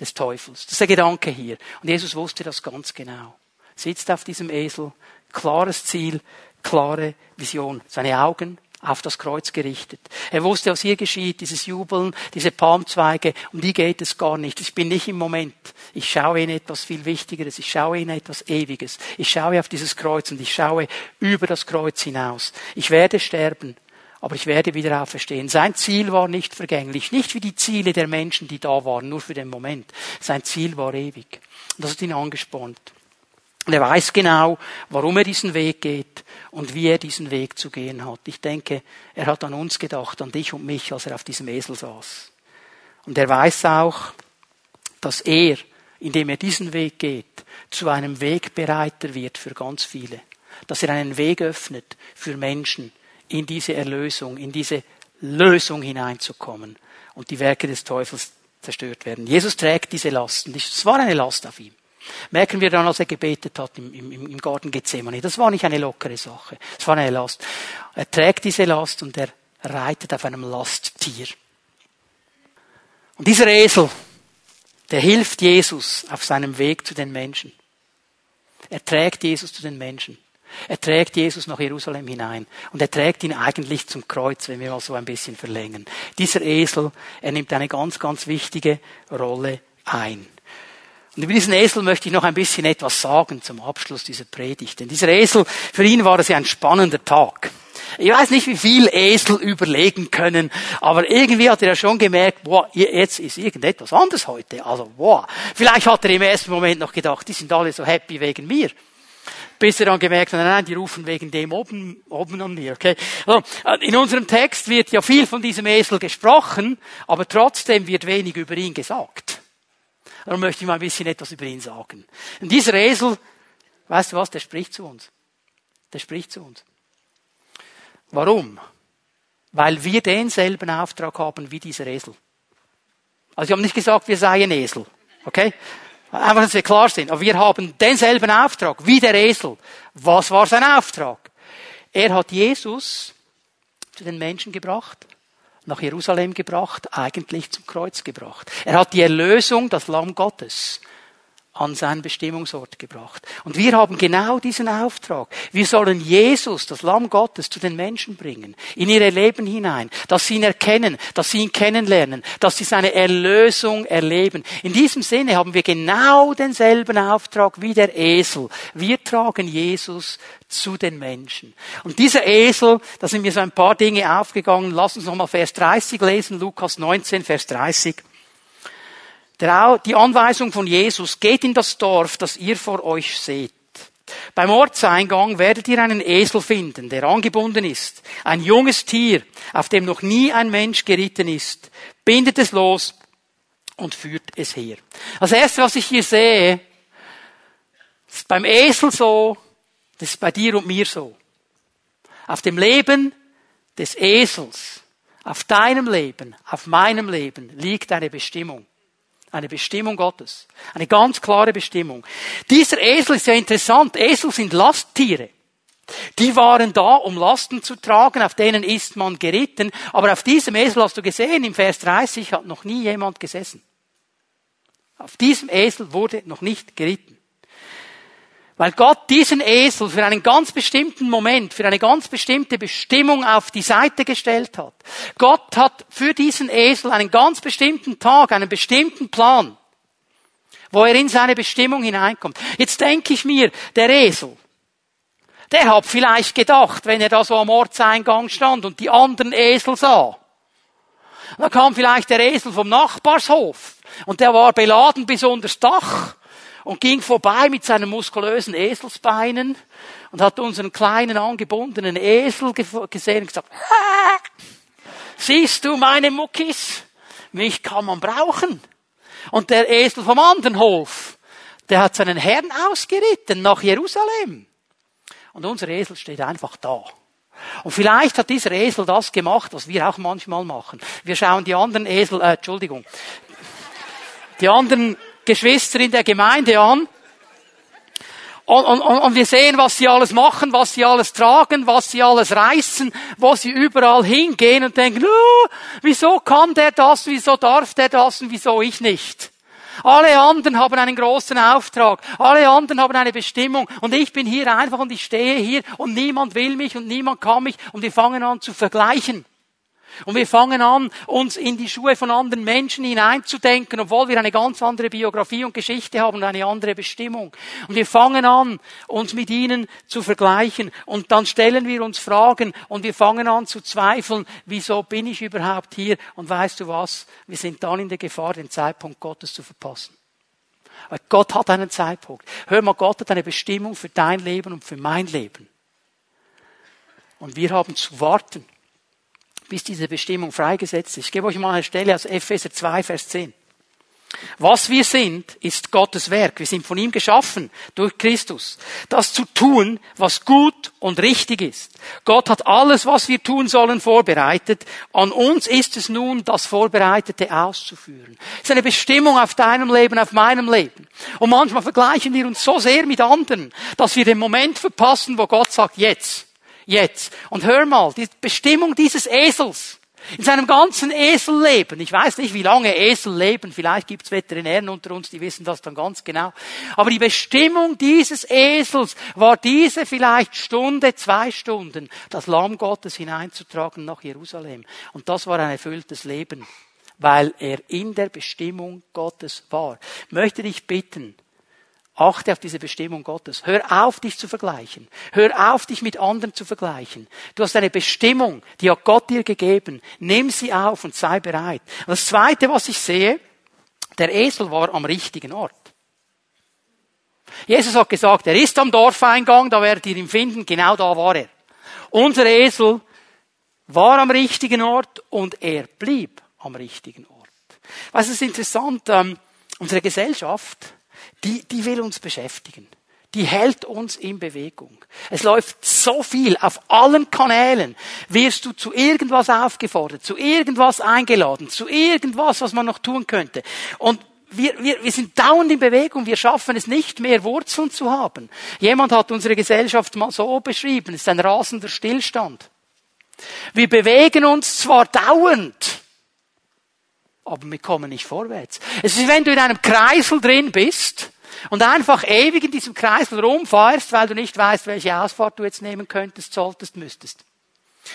des Teufels. Das ist der Gedanke hier. Und Jesus wusste das ganz genau. Sitzt auf diesem Esel, klares Ziel, klare Vision. Seine Augen auf das Kreuz gerichtet. Er wusste, was hier geschieht, dieses Jubeln, diese Palmzweige, um die geht es gar nicht. Ich bin nicht im Moment. Ich schaue in etwas viel Wichtigeres. Ich schaue in etwas Ewiges. Ich schaue auf dieses Kreuz und ich schaue über das Kreuz hinaus. Ich werde sterben, aber ich werde wieder auferstehen. Sein Ziel war nicht vergänglich, nicht wie die Ziele der Menschen, die da waren, nur für den Moment. Sein Ziel war ewig. Und das hat ihn angespornt. Und er weiß genau, warum er diesen Weg geht und wie er diesen Weg zu gehen hat. Ich denke, er hat an uns gedacht, an dich und mich, als er auf diesem Esel saß. Und er weiß auch, dass er, indem er diesen Weg geht, zu einem Wegbereiter wird für ganz viele. Dass er einen Weg öffnet für Menschen, in diese Erlösung, in diese Lösung hineinzukommen und die Werke des Teufels zerstört werden. Jesus trägt diese Lasten. Es war eine Last auf ihm. Merken wir dann, als er gebetet hat im, im, im Garten Gethsemane. Das war nicht eine lockere Sache. Es war eine Last. Er trägt diese Last und er reitet auf einem Lasttier. Und dieser Esel, der hilft Jesus auf seinem Weg zu den Menschen. Er trägt Jesus zu den Menschen. Er trägt Jesus nach Jerusalem hinein. Und er trägt ihn eigentlich zum Kreuz, wenn wir mal so ein bisschen verlängern. Dieser Esel, er nimmt eine ganz, ganz wichtige Rolle ein. Und über diesen Esel möchte ich noch ein bisschen etwas sagen zum Abschluss dieser Predigt. Denn dieser Esel, für ihn war es ja ein spannender Tag. Ich weiß nicht, wie viel Esel überlegen können, aber irgendwie hat er ja schon gemerkt, boah, jetzt ist irgendetwas anders heute. Also, boah. Vielleicht hat er im ersten Moment noch gedacht, die sind alle so happy wegen mir. Bis er dann gemerkt hat, nein, die rufen wegen dem oben, oben an mir, okay? Also, in unserem Text wird ja viel von diesem Esel gesprochen, aber trotzdem wird wenig über ihn gesagt. Darum möchte ich mal ein bisschen etwas über ihn sagen. Und dieser Esel, weißt du was, der spricht zu uns. Der spricht zu uns. Warum? Weil wir denselben Auftrag haben wie dieser Esel. Also ich habe nicht gesagt, wir seien Esel. Okay? Einfach, dass wir klar sind. Aber wir haben denselben Auftrag wie der Esel. Was war sein Auftrag? Er hat Jesus zu den Menschen gebracht nach Jerusalem gebracht, eigentlich zum Kreuz gebracht. Er hat die Erlösung, das Lamm Gottes, an seinen Bestimmungsort gebracht. Und wir haben genau diesen Auftrag. Wir sollen Jesus, das Lamm Gottes, zu den Menschen bringen, in ihre Leben hinein, dass sie ihn erkennen, dass sie ihn kennenlernen, dass sie seine Erlösung erleben. In diesem Sinne haben wir genau denselben Auftrag wie der Esel. Wir tragen Jesus zu den Menschen. Und dieser Esel, da sind mir so ein paar Dinge aufgegangen. Lass uns nochmal Vers 30 lesen, Lukas 19, Vers 30 die Anweisung von Jesus, geht in das Dorf, das ihr vor euch seht. Beim Ortseingang werdet ihr einen Esel finden, der angebunden ist. Ein junges Tier, auf dem noch nie ein Mensch geritten ist. Bindet es los und führt es her. Das erste, was ich hier sehe, ist beim Esel so, das ist bei dir und mir so. Auf dem Leben des Esels, auf deinem Leben, auf meinem Leben liegt eine Bestimmung. Eine Bestimmung Gottes. Eine ganz klare Bestimmung. Dieser Esel ist ja interessant. Esel sind Lasttiere. Die waren da, um Lasten zu tragen, auf denen ist man geritten. Aber auf diesem Esel hast du gesehen, im Vers 30 hat noch nie jemand gesessen. Auf diesem Esel wurde noch nicht geritten. Weil Gott diesen Esel für einen ganz bestimmten Moment, für eine ganz bestimmte Bestimmung auf die Seite gestellt hat. Gott hat für diesen Esel einen ganz bestimmten Tag, einen bestimmten Plan, wo er in seine Bestimmung hineinkommt. Jetzt denke ich mir, der Esel, der hat vielleicht gedacht, wenn er da so am Ortseingang stand und die anderen Esel sah, da kam vielleicht der Esel vom Nachbarshof und der war beladen bis unter das Dach und ging vorbei mit seinen muskulösen Eselsbeinen und hat unseren kleinen angebundenen Esel gesehen und gesagt, siehst du meine Muckis? Mich kann man brauchen. Und der Esel vom anderen Hof, der hat seinen Herrn ausgeritten nach Jerusalem. Und unser Esel steht einfach da. Und vielleicht hat dieser Esel das gemacht, was wir auch manchmal machen. Wir schauen die anderen Esel, äh, Entschuldigung, die anderen Geschwister in der Gemeinde an. Und, und, und wir sehen, was sie alles machen, was sie alles tragen, was sie alles reißen, wo sie überall hingehen und denken, oh, wieso kann der das, wieso darf der das und wieso ich nicht? Alle anderen haben einen großen Auftrag. Alle anderen haben eine Bestimmung. Und ich bin hier einfach und ich stehe hier und niemand will mich und niemand kann mich und wir fangen an zu vergleichen. Und wir fangen an, uns in die Schuhe von anderen Menschen hineinzudenken, obwohl wir eine ganz andere Biografie und Geschichte haben und eine andere Bestimmung. Und wir fangen an, uns mit ihnen zu vergleichen. Und dann stellen wir uns Fragen und wir fangen an zu zweifeln, wieso bin ich überhaupt hier? Und weißt du was? Wir sind dann in der Gefahr, den Zeitpunkt Gottes zu verpassen. Weil Gott hat einen Zeitpunkt. Hör mal, Gott hat eine Bestimmung für dein Leben und für mein Leben. Und wir haben zu warten bis diese Bestimmung freigesetzt ist. Ich gebe euch mal eine Stelle aus Epheser 2, Vers 10. Was wir sind, ist Gottes Werk. Wir sind von ihm geschaffen durch Christus. Das zu tun, was gut und richtig ist. Gott hat alles, was wir tun sollen, vorbereitet. An uns ist es nun, das Vorbereitete auszuführen. Es ist eine Bestimmung auf deinem Leben, auf meinem Leben. Und manchmal vergleichen wir uns so sehr mit anderen, dass wir den Moment verpassen, wo Gott sagt, jetzt jetzt. Und hör mal, die Bestimmung dieses Esels, in seinem ganzen Eselleben, ich weiß nicht, wie lange Esel leben, vielleicht gibt's Veterinären unter uns, die wissen das dann ganz genau, aber die Bestimmung dieses Esels war diese vielleicht Stunde, zwei Stunden, das Lamm Gottes hineinzutragen nach Jerusalem. Und das war ein erfülltes Leben, weil er in der Bestimmung Gottes war. Ich möchte dich bitten, Achte auf diese Bestimmung Gottes. Hör auf, dich zu vergleichen. Hör auf, dich mit anderen zu vergleichen. Du hast eine Bestimmung, die hat Gott dir gegeben. Nimm sie auf und sei bereit. Und das Zweite, was ich sehe, der Esel war am richtigen Ort. Jesus hat gesagt, er ist am Dorfeingang, da werdet ihr ihn finden, genau da war er. Unser Esel war am richtigen Ort und er blieb am richtigen Ort. Was ist interessant, ähm, unsere Gesellschaft, die, die will uns beschäftigen. Die hält uns in Bewegung. Es läuft so viel auf allen Kanälen. Wirst du zu irgendwas aufgefordert, zu irgendwas eingeladen, zu irgendwas, was man noch tun könnte. Und wir, wir, wir sind dauernd in Bewegung. Wir schaffen es nicht mehr, Wurzeln zu haben. Jemand hat unsere Gesellschaft mal so beschrieben. Es ist ein rasender Stillstand. Wir bewegen uns zwar dauernd, aber wir kommen nicht vorwärts. Es ist, wenn du in einem Kreisel drin bist und einfach ewig in diesem Kreisel rumfährst, weil du nicht weißt, welche Ausfahrt du jetzt nehmen könntest, solltest, müsstest.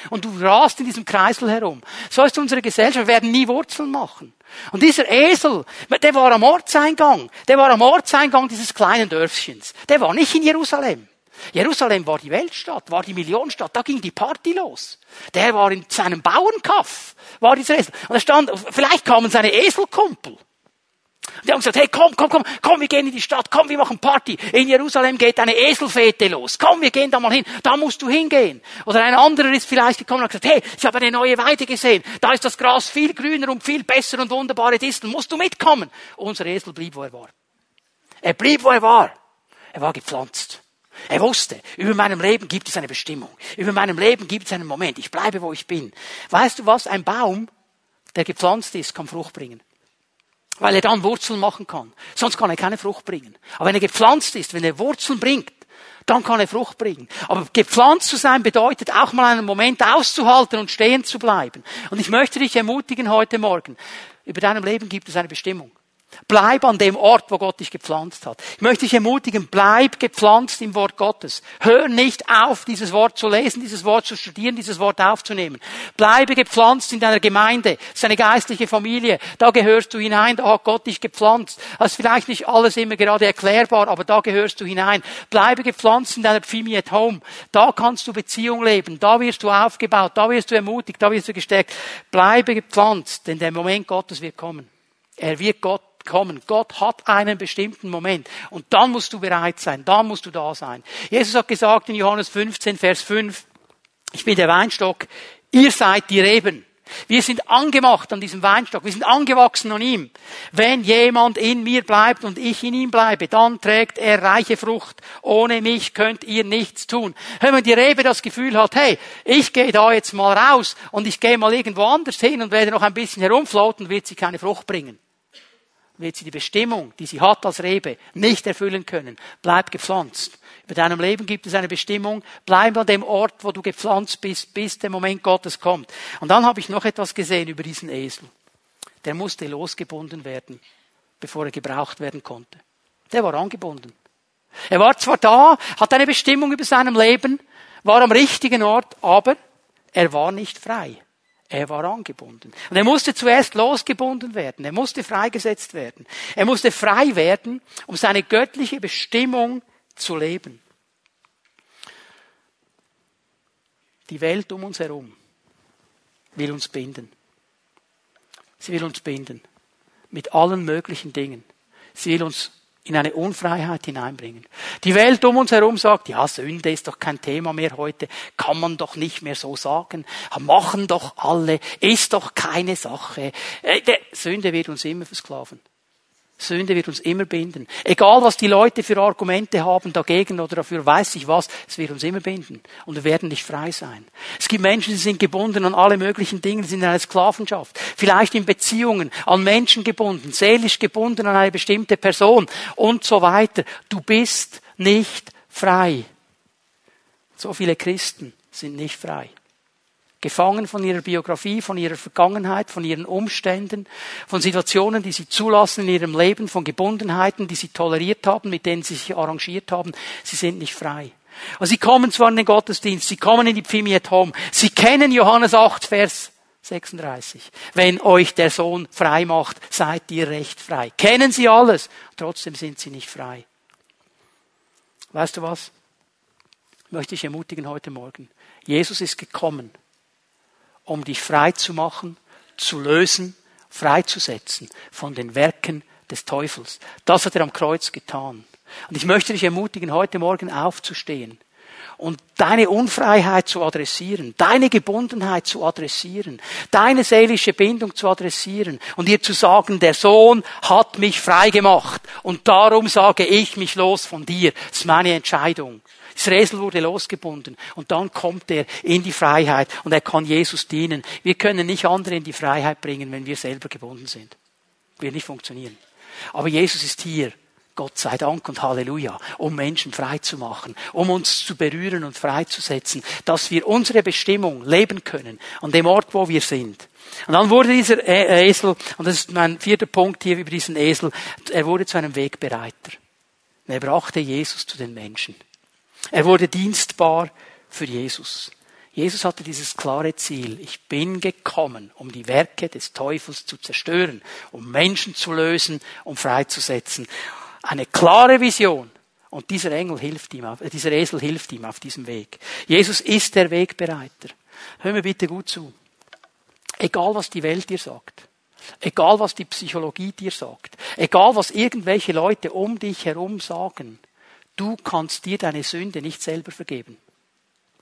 Und du rast in diesem Kreisel herum. So ist unsere Gesellschaft. Wir werden nie Wurzeln machen. Und dieser Esel, der war am Ortseingang. Der war am Ortseingang dieses kleinen Dörfchens. Der war nicht in Jerusalem. Jerusalem war die Weltstadt, war die Millionenstadt, da ging die Party los. Der war in seinem Bauernkaff, war dieser Esel. Und er stand, vielleicht kamen seine Eselkumpel. Die haben gesagt, hey, komm, komm, komm, komm, wir gehen in die Stadt, komm, wir machen Party. In Jerusalem geht eine Eselfete los. Komm, wir gehen da mal hin. Da musst du hingehen. Oder ein anderer ist vielleicht gekommen und hat gesagt, hey, ich habe eine neue Weide gesehen. Da ist das Gras viel grüner und viel besser und wunderbare Disteln. Musst du mitkommen? Unser Esel blieb, wo er war. Er blieb, wo er war. Er war gepflanzt. Er wusste, über meinem Leben gibt es eine Bestimmung. Über meinem Leben gibt es einen Moment. Ich bleibe, wo ich bin. Weißt du was? Ein Baum, der gepflanzt ist, kann Frucht bringen. Weil er dann Wurzeln machen kann. Sonst kann er keine Frucht bringen. Aber wenn er gepflanzt ist, wenn er Wurzeln bringt, dann kann er Frucht bringen. Aber gepflanzt zu sein bedeutet auch mal einen Moment auszuhalten und stehen zu bleiben. Und ich möchte dich ermutigen heute Morgen. Über deinem Leben gibt es eine Bestimmung. Bleib an dem Ort, wo Gott dich gepflanzt hat. Ich möchte dich ermutigen, bleib gepflanzt im Wort Gottes. Hör nicht auf, dieses Wort zu lesen, dieses Wort zu studieren, dieses Wort aufzunehmen. Bleibe gepflanzt in deiner Gemeinde. Das ist eine geistliche Familie. Da gehörst du hinein, da hat Gott dich gepflanzt. Das ist vielleicht nicht alles immer gerade erklärbar, aber da gehörst du hinein. Bleibe gepflanzt in deiner Pfimi at Home. Da kannst du Beziehung leben. Da wirst du aufgebaut. Da wirst du ermutigt. Da wirst du gestärkt. Bleibe gepflanzt, denn der Moment Gottes wird kommen. Er wird Gott kommen. Gott hat einen bestimmten Moment. Und dann musst du bereit sein. Dann musst du da sein. Jesus hat gesagt in Johannes 15, Vers 5, ich bin der Weinstock, ihr seid die Reben. Wir sind angemacht an diesem Weinstock. Wir sind angewachsen an ihm. Wenn jemand in mir bleibt und ich in ihm bleibe, dann trägt er reiche Frucht. Ohne mich könnt ihr nichts tun. Wenn die Rebe das Gefühl hat, hey, ich gehe da jetzt mal raus und ich gehe mal irgendwo anders hin und werde noch ein bisschen herumfloten, wird sie keine Frucht bringen wird sie die Bestimmung, die sie hat als Rebe, nicht erfüllen können. Bleib gepflanzt. Bei deinem Leben gibt es eine Bestimmung. Bleib an dem Ort, wo du gepflanzt bist, bis der Moment Gottes kommt. Und dann habe ich noch etwas gesehen über diesen Esel. Der musste losgebunden werden, bevor er gebraucht werden konnte. Der war angebunden. Er war zwar da, hat eine Bestimmung über seinem Leben, war am richtigen Ort, aber er war nicht frei. Er war angebunden. Und er musste zuerst losgebunden werden. Er musste freigesetzt werden. Er musste frei werden, um seine göttliche Bestimmung zu leben. Die Welt um uns herum will uns binden. Sie will uns binden. Mit allen möglichen Dingen. Sie will uns in eine Unfreiheit hineinbringen. Die Welt um uns herum sagt, ja, Sünde ist doch kein Thema mehr heute, kann man doch nicht mehr so sagen, machen doch alle, ist doch keine Sache. Äh, Sünde wird uns immer versklaven. Sünde wird uns immer binden. Egal, was die Leute für Argumente haben dagegen oder dafür weiß ich was, es wird uns immer binden. Und wir werden nicht frei sein. Es gibt Menschen, die sind gebunden an alle möglichen Dinge, sind in einer Sklavenschaft. Vielleicht in Beziehungen, an Menschen gebunden, seelisch gebunden an eine bestimmte Person und so weiter. Du bist nicht frei. So viele Christen sind nicht frei gefangen von ihrer Biografie, von ihrer Vergangenheit, von ihren Umständen, von Situationen, die sie zulassen in ihrem Leben, von Gebundenheiten, die sie toleriert haben, mit denen sie sich arrangiert haben. Sie sind nicht frei. Also sie kommen zwar in den Gottesdienst, sie kommen in die Pfimi at Home, sie kennen Johannes 8, Vers 36. Wenn euch der Sohn frei macht, seid ihr recht frei. Kennen sie alles, trotzdem sind sie nicht frei. Weißt du was? Möchte ich ermutigen heute Morgen. Jesus ist gekommen, um dich frei zu machen, zu lösen, freizusetzen von den Werken des Teufels. Das hat er am Kreuz getan. Und ich möchte dich ermutigen, heute Morgen aufzustehen und deine Unfreiheit zu adressieren, deine Gebundenheit zu adressieren, deine seelische Bindung zu adressieren und ihr zu sagen, der Sohn hat mich frei gemacht und darum sage ich mich los von dir. Das ist meine Entscheidung. Israel wurde losgebunden und dann kommt er in die Freiheit und er kann Jesus dienen. Wir können nicht andere in die Freiheit bringen, wenn wir selber gebunden sind. Wird nicht funktionieren. Aber Jesus ist hier. Gott sei Dank und Halleluja, um Menschen frei zu machen, um uns zu berühren und freizusetzen, dass wir unsere Bestimmung leben können, an dem Ort, wo wir sind. Und dann wurde dieser Esel, und das ist mein vierter Punkt hier über diesen Esel, er wurde zu einem Wegbereiter. Er brachte Jesus zu den Menschen. Er wurde dienstbar für Jesus. Jesus hatte dieses klare Ziel. Ich bin gekommen, um die Werke des Teufels zu zerstören, um Menschen zu lösen, um freizusetzen. Eine klare Vision. Und dieser Engel hilft ihm, äh, dieser Esel hilft ihm auf diesem Weg. Jesus ist der Wegbereiter. Hör mir bitte gut zu. Egal was die Welt dir sagt. Egal was die Psychologie dir sagt. Egal was irgendwelche Leute um dich herum sagen. Du kannst dir deine Sünde nicht selber vergeben.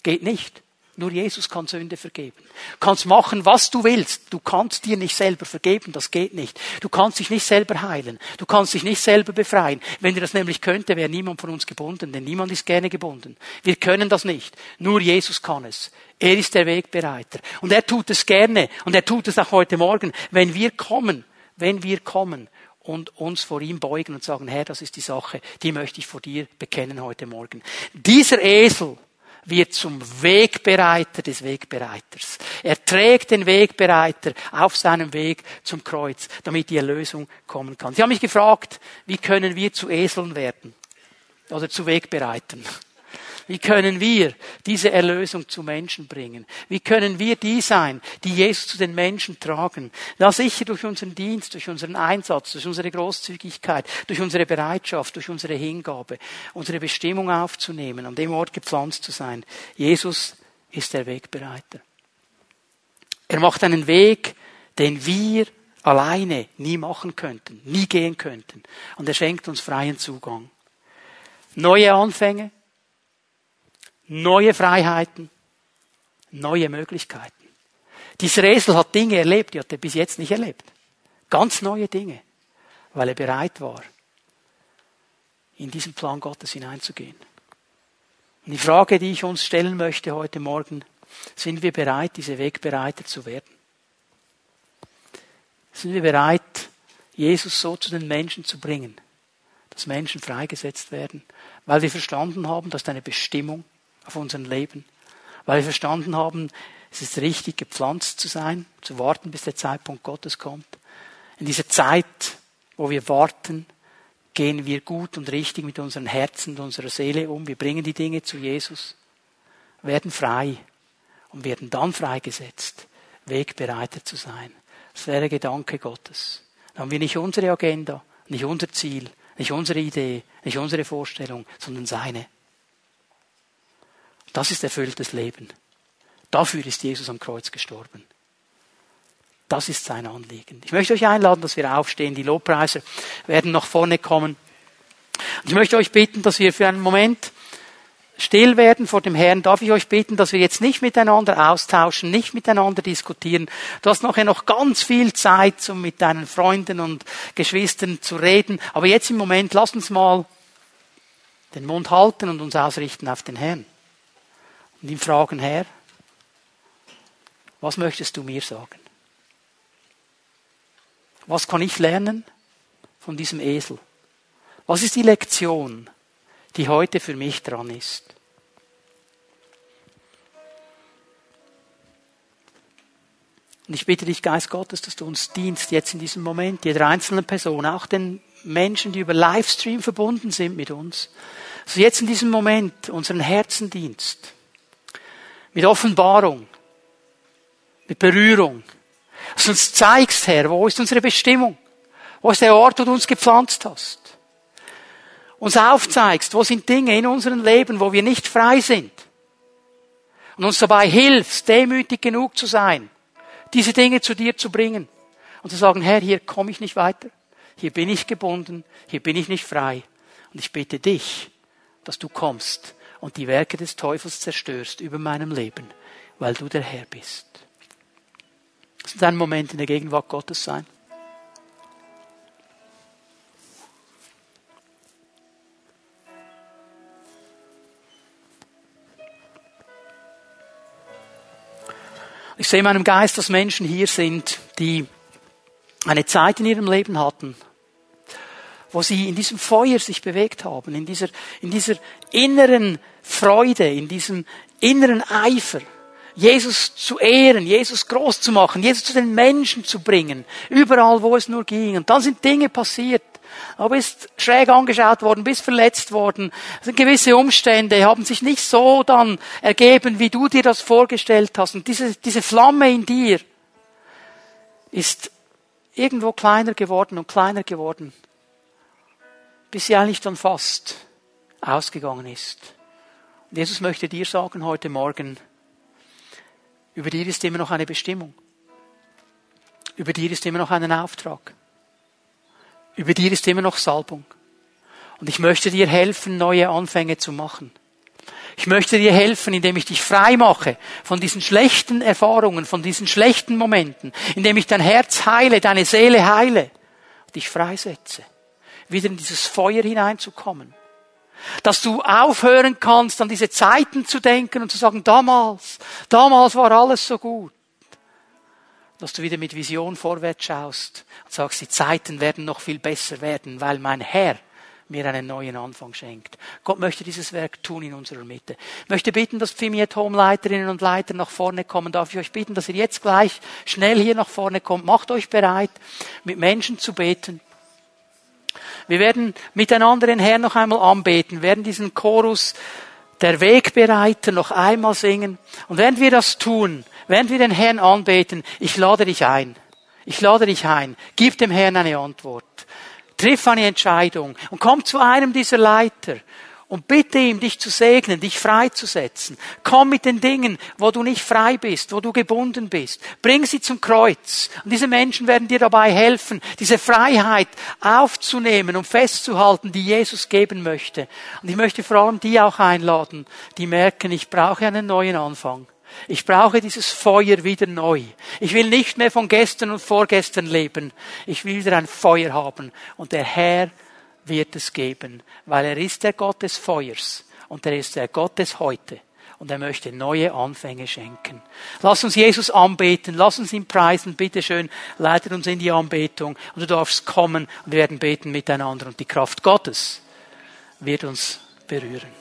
Geht nicht. Nur Jesus kann Sünde vergeben. Kannst machen, was du willst. Du kannst dir nicht selber vergeben. Das geht nicht. Du kannst dich nicht selber heilen. Du kannst dich nicht selber befreien. Wenn er das nämlich könnte, wäre niemand von uns gebunden, denn niemand ist gerne gebunden. Wir können das nicht. Nur Jesus kann es. Er ist der Wegbereiter. Und er tut es gerne. Und er tut es auch heute Morgen. Wenn wir kommen, wenn wir kommen und uns vor ihm beugen und sagen, Herr, das ist die Sache, die möchte ich vor dir bekennen heute Morgen. Dieser Esel wird zum Wegbereiter des Wegbereiters. Er trägt den Wegbereiter auf seinem Weg zum Kreuz, damit die Erlösung kommen kann. Sie haben mich gefragt, wie können wir zu Eseln werden? Oder zu Wegbereitern? Wie können wir diese Erlösung zu Menschen bringen? Wie können wir die sein, die Jesus zu den Menschen tragen? Na sicher durch unseren Dienst, durch unseren Einsatz, durch unsere Großzügigkeit, durch unsere Bereitschaft, durch unsere Hingabe, unsere Bestimmung aufzunehmen, an dem Ort gepflanzt zu sein. Jesus ist der Wegbereiter. Er macht einen Weg, den wir alleine nie machen könnten, nie gehen könnten. Und er schenkt uns freien Zugang. Neue Anfänge, neue Freiheiten, neue Möglichkeiten. Dieser Esel hat Dinge erlebt, die hat er bis jetzt nicht erlebt. Ganz neue Dinge, weil er bereit war, in diesen Plan Gottes hineinzugehen. Und die Frage, die ich uns stellen möchte heute Morgen, sind wir bereit, diese Wegbereiter zu werden? Sind wir bereit, Jesus so zu den Menschen zu bringen, dass Menschen freigesetzt werden, weil wir verstanden haben, dass eine Bestimmung auf unserem Leben, weil wir verstanden haben, es ist richtig, gepflanzt zu sein, zu warten, bis der Zeitpunkt Gottes kommt. In dieser Zeit, wo wir warten, gehen wir gut und richtig mit unseren Herzen und unserer Seele um. Wir bringen die Dinge zu Jesus, werden frei und werden dann freigesetzt, wegbereitet zu sein. Das wäre der Gedanke Gottes. Dann haben wir nicht unsere Agenda, nicht unser Ziel, nicht unsere Idee, nicht unsere Vorstellung, sondern seine. Das ist erfülltes Leben. Dafür ist Jesus am Kreuz gestorben. Das ist sein Anliegen. Ich möchte euch einladen, dass wir aufstehen. Die Lobpreise werden nach vorne kommen. Ich möchte euch bitten, dass wir für einen Moment still werden vor dem Herrn, darf ich euch bitten, dass wir jetzt nicht miteinander austauschen, nicht miteinander diskutieren. Du hast nachher noch ganz viel Zeit, um mit deinen Freunden und Geschwistern zu reden. Aber jetzt im Moment, lass uns mal den Mund halten und uns ausrichten auf den Herrn. Und ihm fragen, Herr, was möchtest du mir sagen? Was kann ich lernen von diesem Esel? Was ist die Lektion, die heute für mich dran ist? Und ich bitte dich, Geist Gottes, dass du uns dienst jetzt in diesem Moment, jeder einzelnen Person, auch den Menschen, die über Livestream verbunden sind mit uns, dass du jetzt in diesem Moment unseren Herzen dienst. Mit Offenbarung, mit Berührung. Dass du uns zeigst, Herr, wo ist unsere Bestimmung? Wo ist der Ort, wo du uns gepflanzt hast? Uns aufzeigst, wo sind Dinge in unserem Leben, wo wir nicht frei sind. Und uns dabei hilfst, demütig genug zu sein, diese Dinge zu dir zu bringen. Und zu sagen, Herr, hier komme ich nicht weiter. Hier bin ich gebunden. Hier bin ich nicht frei. Und ich bitte dich, dass du kommst und die Werke des Teufels zerstörst über meinem Leben, weil du der Herr bist. Lass uns einen Moment in der Gegenwart Gottes sein. Ich sehe in meinem Geist, dass Menschen hier sind, die eine Zeit in ihrem Leben hatten, wo sie in diesem Feuer sich bewegt haben, in dieser, in dieser inneren Freude, in diesem inneren Eifer. Jesus zu ehren, Jesus groß zu machen, Jesus zu den Menschen zu bringen, überall, wo es nur ging. Und dann sind Dinge passiert. Du bist schräg angeschaut worden, bist verletzt worden. Also gewisse Umstände haben sich nicht so dann ergeben, wie du dir das vorgestellt hast. Und diese, diese Flamme in dir ist irgendwo kleiner geworden und kleiner geworden, bis sie eigentlich dann fast ausgegangen ist. Jesus möchte dir sagen heute Morgen, über dir ist immer noch eine Bestimmung. Über dir ist immer noch ein Auftrag. Über dir ist immer noch Salbung. Und ich möchte dir helfen, neue Anfänge zu machen. Ich möchte dir helfen, indem ich dich frei mache von diesen schlechten Erfahrungen, von diesen schlechten Momenten, indem ich dein Herz heile, deine Seele heile, dich freisetze, wieder in dieses Feuer hineinzukommen. Dass du aufhören kannst, an diese Zeiten zu denken und zu sagen, damals, damals war alles so gut. Dass du wieder mit Vision vorwärts schaust und sagst, die Zeiten werden noch viel besser werden, weil mein Herr mir einen neuen Anfang schenkt. Gott möchte dieses Werk tun in unserer Mitte. Ich möchte bitten, dass Pfimiet Home Leiterinnen und Leiter nach vorne kommen. Darf ich euch bitten, dass ihr jetzt gleich schnell hier nach vorne kommt. Macht euch bereit, mit Menschen zu beten. Wir werden miteinander den Herrn noch einmal anbeten, werden diesen Chorus der Wegbereiter noch einmal singen. Und während wir das tun, während wir den Herrn anbeten, ich lade dich ein. Ich lade dich ein. Gib dem Herrn eine Antwort. Triff eine Entscheidung und komm zu einem dieser Leiter und bitte ihm, dich zu segnen, dich freizusetzen. Komm mit den Dingen, wo du nicht frei bist, wo du gebunden bist. Bring sie zum Kreuz. Und diese Menschen werden dir dabei helfen, diese Freiheit aufzunehmen und festzuhalten, die Jesus geben möchte. Und ich möchte vor allem die auch einladen, die merken, ich brauche einen neuen Anfang. Ich brauche dieses Feuer wieder neu. Ich will nicht mehr von gestern und vorgestern leben. Ich will wieder ein Feuer haben. Und der Herr wird es geben, weil er ist der Gott des Feuers und er ist der Gott des Heute und er möchte neue Anfänge schenken. Lass uns Jesus anbeten, lass uns ihn preisen, bitteschön, leitet uns in die Anbetung und du darfst kommen und wir werden beten miteinander und die Kraft Gottes wird uns berühren.